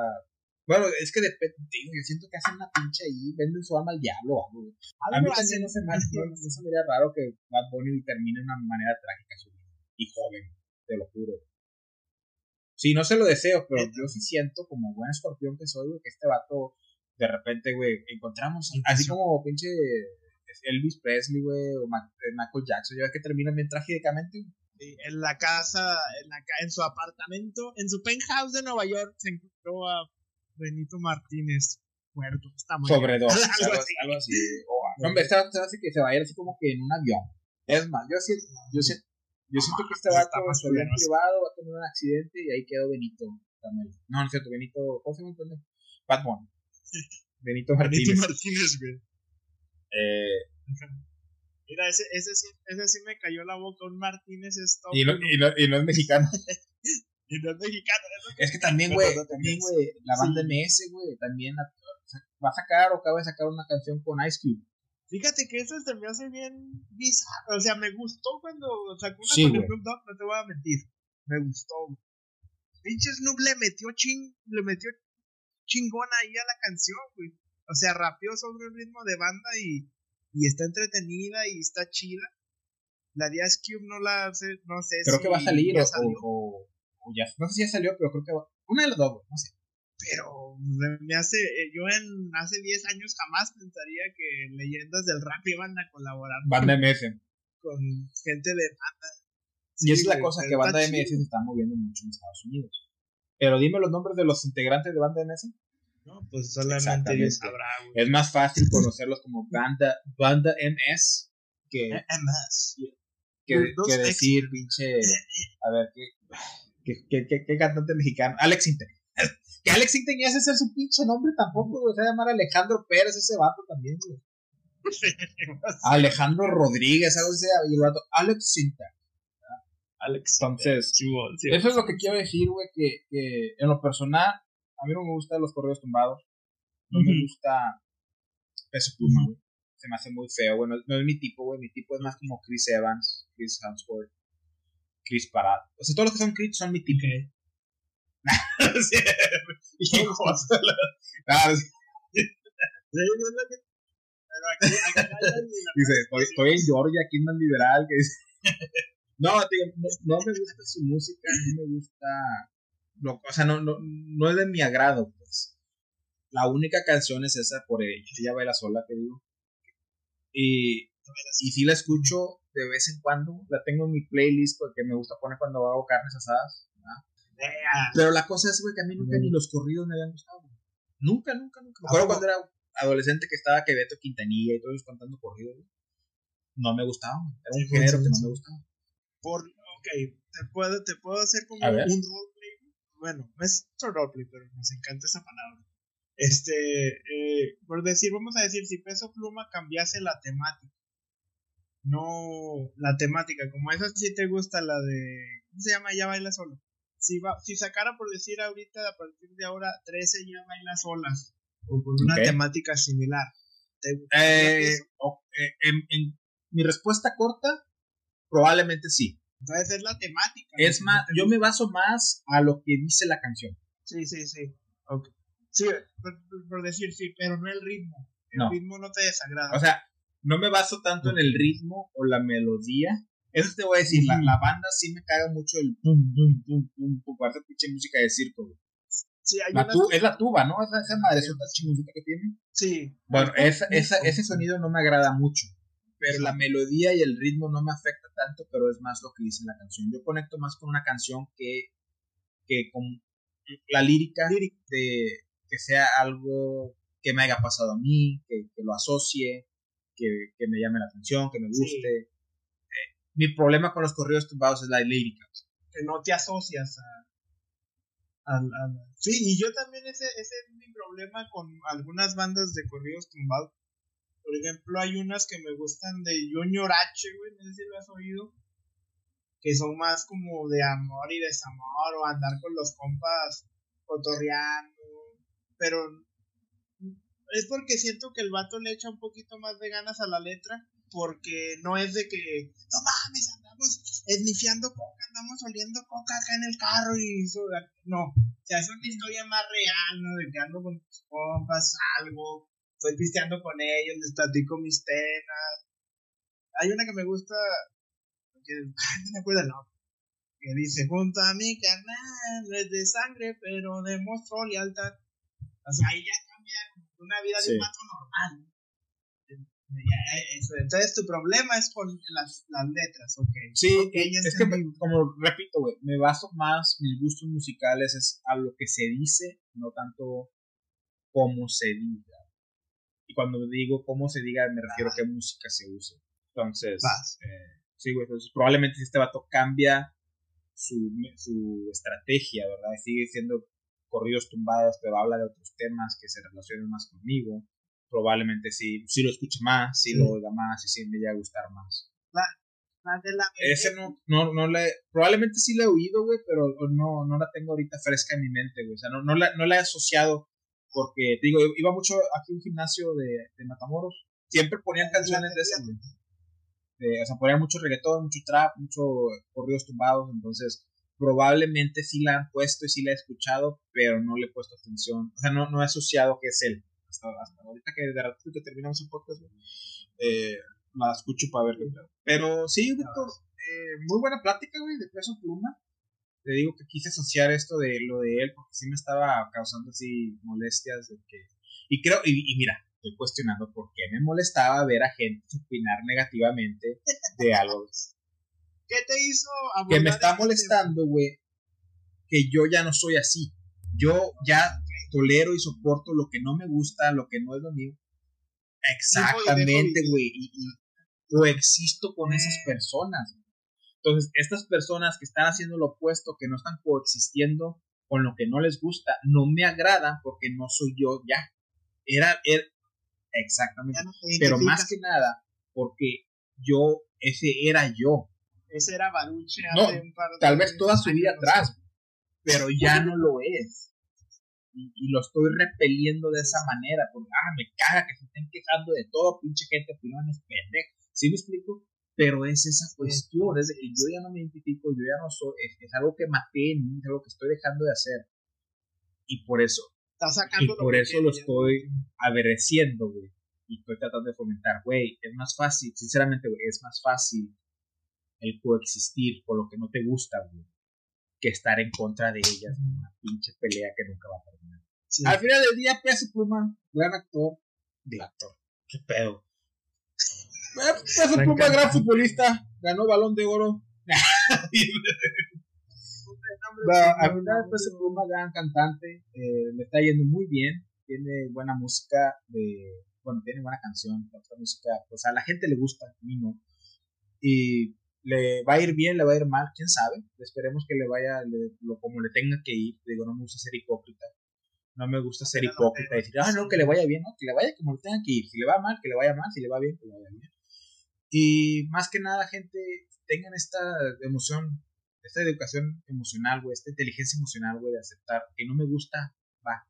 bueno, es que depende, yo siento que hacen una pinche ahí, venden su alma al diablo, güey. A mí también no se me hace raro que Bad Bunny termine de una manera trágica su vida. Y joven te lo juro. Sí, no se lo deseo, pero yo sí siento como buen escorpión que soy, que este vato, de repente, güey, encontramos, así como pinche Elvis Presley, güey, o eh, Michael Jackson, ya ves que terminan bien trágicamente. en la casa, en, la, en su apartamento, en su penthouse de Nueva York, se encontró a Benito Martínez muerto. Está Sobredosis, [laughs] algo, así. Algo así. no, hombre, que se va a ir así como que en un avión. Es más, yo siento, yo siento, yo siento que este vato se había privado, va a tener un accidente y ahí quedó Benito también. No, no es cierto, Benito, ¿cómo se llama? Batman. [laughs] Benito Martínez. Benito Martínez, güey. Eh, Mira, ese, ese, sí, ese sí me cayó la boca, un Martínez es Y no, y, no, y no es mexicano. [laughs] y no es mexicano. Es que también, güey, también, güey, la banda MS, güey, también va a sacar o acaba de sacar una canción con Ice Cube. Fíjate que eso se me hace bien bizarro. O sea, me gustó cuando sacó una con el Dogg, no te voy a mentir. Me gustó. Pinche Snoop le metió ching, le metió chingón ahí a la canción, güey. O sea, rapeó sobre el ritmo de banda y, y está entretenida y está chida. La de Cube no la hace, no sé creo que va a salir o, o, o, ya, no sé si ya salió, pero creo que va. Una de las dos, no sé pero me hace, eh, yo en hace 10 años jamás pensaría que leyendas del rap iban a colaborar. Banda MS. Con gente de banda. y es la cosa, que Banda MS se está moviendo mucho en Estados Unidos. Pero dime los nombres de los integrantes de Banda MS. No, pues solamente Dios sabrá, güey. Es más fácil conocerlos como banda, banda MS que, MS. que, que decir, pinche. A ver, ¿qué, qué, qué, qué cantante mexicano? Alex Inter. Que Alex hace ser su pinche nombre tampoco, güey. Se va a llamar Alejandro Pérez, ese vato también, güey. [laughs] Alejandro Rodríguez, algo así, y el vato, Alex Sinter. Alex. Entonces, eso es lo que quiero decir, güey, que, que en lo personal, a mí no me gustan los correos tumbados. No me gusta Peso Pluma, güey. Se me hace muy feo, güey. No, es mi tipo, güey. Mi tipo es más como Chris Evans, Chris Hemsworth, Chris Parad. O sea, todos los que son Chris son mi tipo. [laughs] Hijos. claro, Pero aquí, Dice, estoy, en Georgia, aquí en liberal. Que [laughs] no, tío, no, me gusta su música, no me gusta. No, o sea, no, no, no es de mi agrado, pues. La única canción es esa por ella. Ella baila sola, te digo. Y, y sí la escucho de vez en cuando. La tengo en mi playlist porque me gusta poner cuando hago carnes asadas. Pero la cosa es, güey, que a mí nunca ni los corridos me habían gustado. Nunca, nunca, nunca. Me acuerdo cuando era adolescente que estaba que Beto Quintanilla y todos cantando corridos. No me gustaba. Era un género que no me gustaba. Por, ok, te puedo, te puedo hacer como un roleplay. Bueno, no es roleplay, pero nos encanta esa palabra. Este, eh, por decir, vamos a decir, si Peso Pluma cambiase la temática. No, la temática, como esa si te gusta la de, ¿cómo se llama? Ya baila solo. Si, va, si sacara por decir ahorita, a partir de ahora, 13 ya baila solas, o con una temática similar. Eh, eh, en, mi respuesta corta, probablemente sí. Entonces es la temática. Es más, yo me baso más a lo que dice la canción. Sí, sí, sí. Okay. Sí, por, decir sí, pero no el ritmo. El ritmo no te desagrada. O sea, no me baso tanto en el ritmo o la melodía. Eso te voy a decir, la, la, banda sí me caga mucho el pum, pum, pum, pum, pum, pinche música de circo, Sí, hay la tu, es la tuba, ¿no? Esa, esa madresota chingosita que tiene. Sí. Bueno, esa, esa, ese sonido no me agrada mucho. Pero la melodía y el ritmo no me afecta tanto, pero es más lo que dice la canción. Yo conecto más con una canción que, que con la lírica, de, que sea algo que me haya pasado a mí, que, lo asocie, que, me llame la atención, que me guste. Mi problema con los corridos tumbados es la lírica. Que no te asocias a, Sí, y yo también ese, ese es mi problema con algunas bandas de corridos tumbados. Por ejemplo, hay unas que me gustan de Junior H, güey, no sé si lo has oído. Que son más como de amor y desamor, o andar con los compas cotorreando pero es porque siento que el vato le echa un poquito más de ganas a la letra, porque no es de que, no mames, andamos esnifiando coca, andamos oliendo coca acá en el carro y eso, no, o sea, es una historia más real, ¿no? De que ando con tus compas, algo, estoy pisteando con ellos, les platico mis penas. Hay una que me gusta, que [laughs] no me acuerdo el nombre, que dice, junto a mi canal, no es de sangre, pero demostró lealtad o sea, ahí ya cambia una vida de un pato normal. Entonces tu problema es con las, las letras, ok. Sí, es que como repito, güey, me baso más, mis gustos musicales es a lo que se dice, no tanto cómo se diga. Y cuando digo cómo se diga, me refiero a qué música se use. Entonces, eh, sí, güey, entonces probablemente si este vato cambia su, su estrategia, ¿verdad? Sigue siendo corridos tumbados, pero habla de otros temas que se relacionan más conmigo. Probablemente sí, sí lo escuche más, sí, lo oiga más y sí me llega a gustar más. La, de la Ese no, no, no le, probablemente sí la he oído, güey, pero no, no la tengo ahorita fresca en mi mente, güey. O sea, no, no, la, no la he asociado porque, te digo, iba mucho aquí a un gimnasio de, de Matamoros. Siempre ponían canciones de esas, o sea, ponían mucho reggaetón, mucho trap, mucho corridos tumbados, entonces probablemente sí la han puesto y sí la he escuchado, pero no le he puesto atención. O sea, no, no he asociado que es él. Hasta, ahorita que de rato que terminamos el podcast, eh, la escucho para ver qué Pero sí, Víctor, eh, muy buena plática, güey, de peso pluma. Te digo que quise asociar esto de lo de él porque sí me estaba causando así molestias de que... Y creo, y, mira, estoy cuestionando por qué me molestaba ver a gente opinar negativamente de algo. [laughs] ¿Qué te hizo Que me está molestando, güey, que yo ya no soy así. Yo ya tolero y soporto lo que no me gusta, lo que no es lo mío. Exactamente, güey. Y, y, coexisto con esas personas. Entonces, estas personas que están haciendo lo opuesto, que no están coexistiendo con lo que no les gusta, no me agradan porque no soy yo ya. Era, era exactamente. pero más que nada, porque yo, ese era yo. Ese era Baruch no, Tal vez toda su vida atrás, pero ya no lo es. Y, lo estoy repeliendo de esa manera, porque, ah, me caga que se estén quejando de todo, pinche gente, opiniones pendejas. ¿Sí me explico? Pero es esa cuestión, es de que yo ya no me identifico, yo ya no soy, es, algo que maté en mí, es algo que estoy dejando de hacer. Y por eso, y por eso lo estoy aberreciendo, güey. Y estoy tratando de fomentar, güey, es más fácil, sinceramente, güey, es más fácil el coexistir con lo que no te gusta, güey, que estar en contra de ellas, una pinche pelea que nunca va a terminar. Al final del día, Peso Pluma, gran actor, de actor, qué pedo. Peso Pluma, gran futbolista, ganó balón de oro. [laughs] al final, Peso Pluma, gran cantante, eh, le está yendo muy bien, tiene buena música, de, bueno, tiene buena canción, otra música, pues a la gente le gusta, a mí no. Y le va a ir bien, le va a ir mal, quién sabe. Esperemos que le vaya lo, como le tenga que ir. Digo, no me gusta ser hipócrita. No me gusta ser hipócrita y decir, ah, no, que le vaya bien, no, que le vaya como le tenga que ir. Si le va mal, que le vaya mal, si le va bien, que le vaya bien. Y más que nada, gente, tengan esta emoción, esta educación emocional, güey, esta inteligencia emocional, güey, de aceptar que no me gusta, va,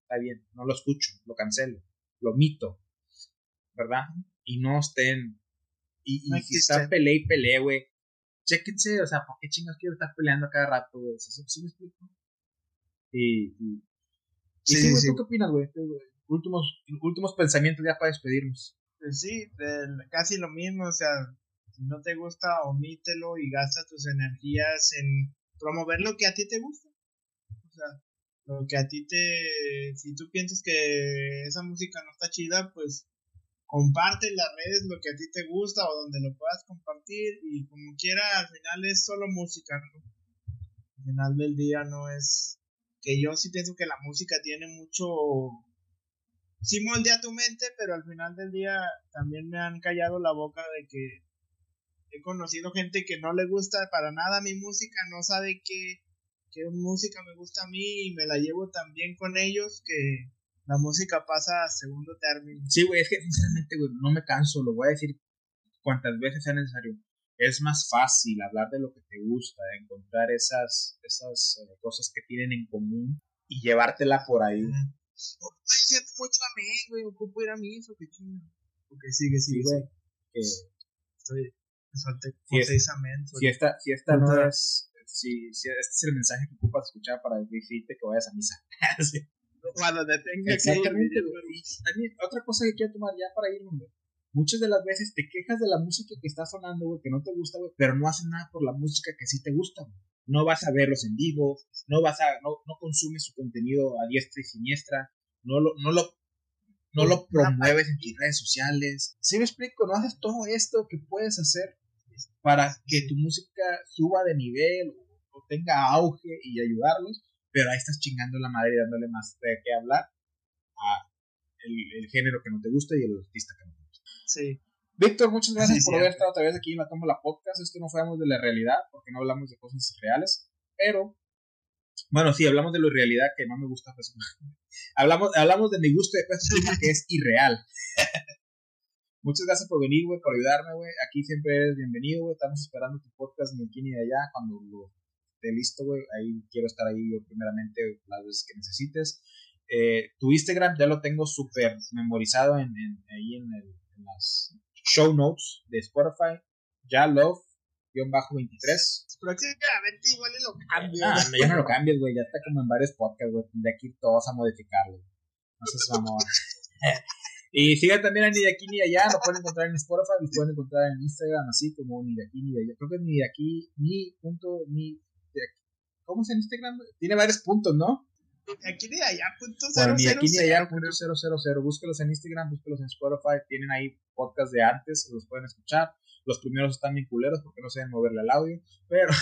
está bien, no lo escucho, lo cancelo, lo mito, ¿verdad? Y no estén y, si está pelea y pelea, güey, chéquense, o sea, ¿por qué chingados quiero estar peleando cada rato, güey? ¿Sí, me explico? Y, y, sí, sí, ¿tú qué opinas, güey? Últimos, últimos pensamientos ya para despedirnos. Pues sí, casi lo mismo, o sea, si no te gusta, omítelo y gasta tus energías en promover lo que a ti te gusta. O sea, lo que a ti te... Si tú piensas que esa música no está chida, pues comparte en las redes lo que a ti te gusta o donde lo puedas compartir y como quiera al final es solo música ¿no? al final del día no es que yo sí pienso que la música tiene mucho sí moldea tu mente pero al final del día también me han callado la boca de que he conocido gente que no le gusta para nada mi música no sabe qué qué música me gusta a mí y me la llevo tan bien con ellos que la música pasa a segundo término. Sí, güey, es que sinceramente, güey, no me canso, lo voy a decir cuantas veces sea necesario. Es más fácil hablar de lo que te gusta, encontrar esas, esas eh, cosas que tienen en común y llevártela por ahí. Diciendo mucho a mí, güey, ocupo ir a mí, eso qué chingo. Porque sigue, sigue, güey. Que estoy, si, es, si esta, si esta no es, si, si este es el mensaje que ocupas escuchar para decirte que vayas a misa. [laughs] Cuando Exactamente, otra cosa que quiero tomar ya para irme, Muchas de las veces te quejas de la música que está sonando, güey, que no te gusta, güey, pero no haces nada por la música que sí te gusta, No vas a verlos en vivo, no vas a, no, no consumes su contenido a diestra y siniestra, no lo, no lo, no lo promueves en tus redes sociales. ¿Sí me explico? No haces todo esto que puedes hacer para que tu música suba de nivel o tenga auge y ayudarlos pero ahí estás chingando la madre y dándole más de qué hablar a el, género que no te gusta y el artista que no te gusta. Sí. Víctor, muchas gracias por haber estado otra vez aquí en la Toma la Podcast. Esto no fue de la realidad, porque no hablamos de cosas reales, pero bueno, sí, hablamos de la realidad que no me gusta. Pues, [laughs] hablamos, hablamos de mi gusto de Peso que es irreal. [laughs] Muchas gracias por venir, güey, por ayudarme, güey. Aquí siempre eres bienvenido, güey. Estamos esperando tu podcast ni aquí ni de allá. Cuando lo listo, güey, ahí quiero estar ahí yo primeramente las veces que necesites. Eh, tu Instagram ya lo tengo súper memorizado en, ahí en, el, en, las show notes de Spotify. Ya love, guion bajo 23. Próximamente igual lo cambio. Ah, ya no lo cambies, güey, ya está como en varios podcasts, güey. De aquí todos a modificarlo. No seas mamón. [laughs] Y sigan también a Ni de aquí ni de allá, lo pueden encontrar en Spotify, lo pueden encontrar en Instagram, así como ni de aquí ni de allá. Creo que es ni de aquí, ni punto, ni ¿Cómo es en Instagram? Tiene varios puntos, ¿no? Aquí ni allá, punto bueno, ni aquí ni allá, punto cero, cero, cero. Búsquelos en Instagram, búsquelos en Spotify. Tienen ahí podcast de antes, los pueden escuchar. Los primeros están bien culeros porque no saben moverle el audio. Pero,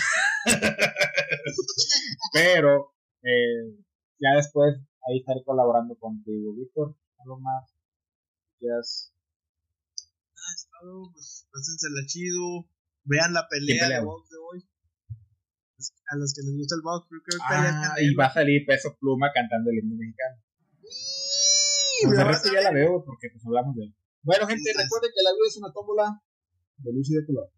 [laughs] pero, eh, ya después ahí estaré colaborando contigo. Víctor, algo más quieras. Ah, estado, pues, la chido. Vean la pelea de box de hoy. A los que les gusta el box, creo que ah, Y va a salir Peso Pluma cantando el himno mexicano. Pues el resto ya la veo porque pues hablamos de él. Bueno, gente, recuerden que la vida es una tómbola de luz y de color.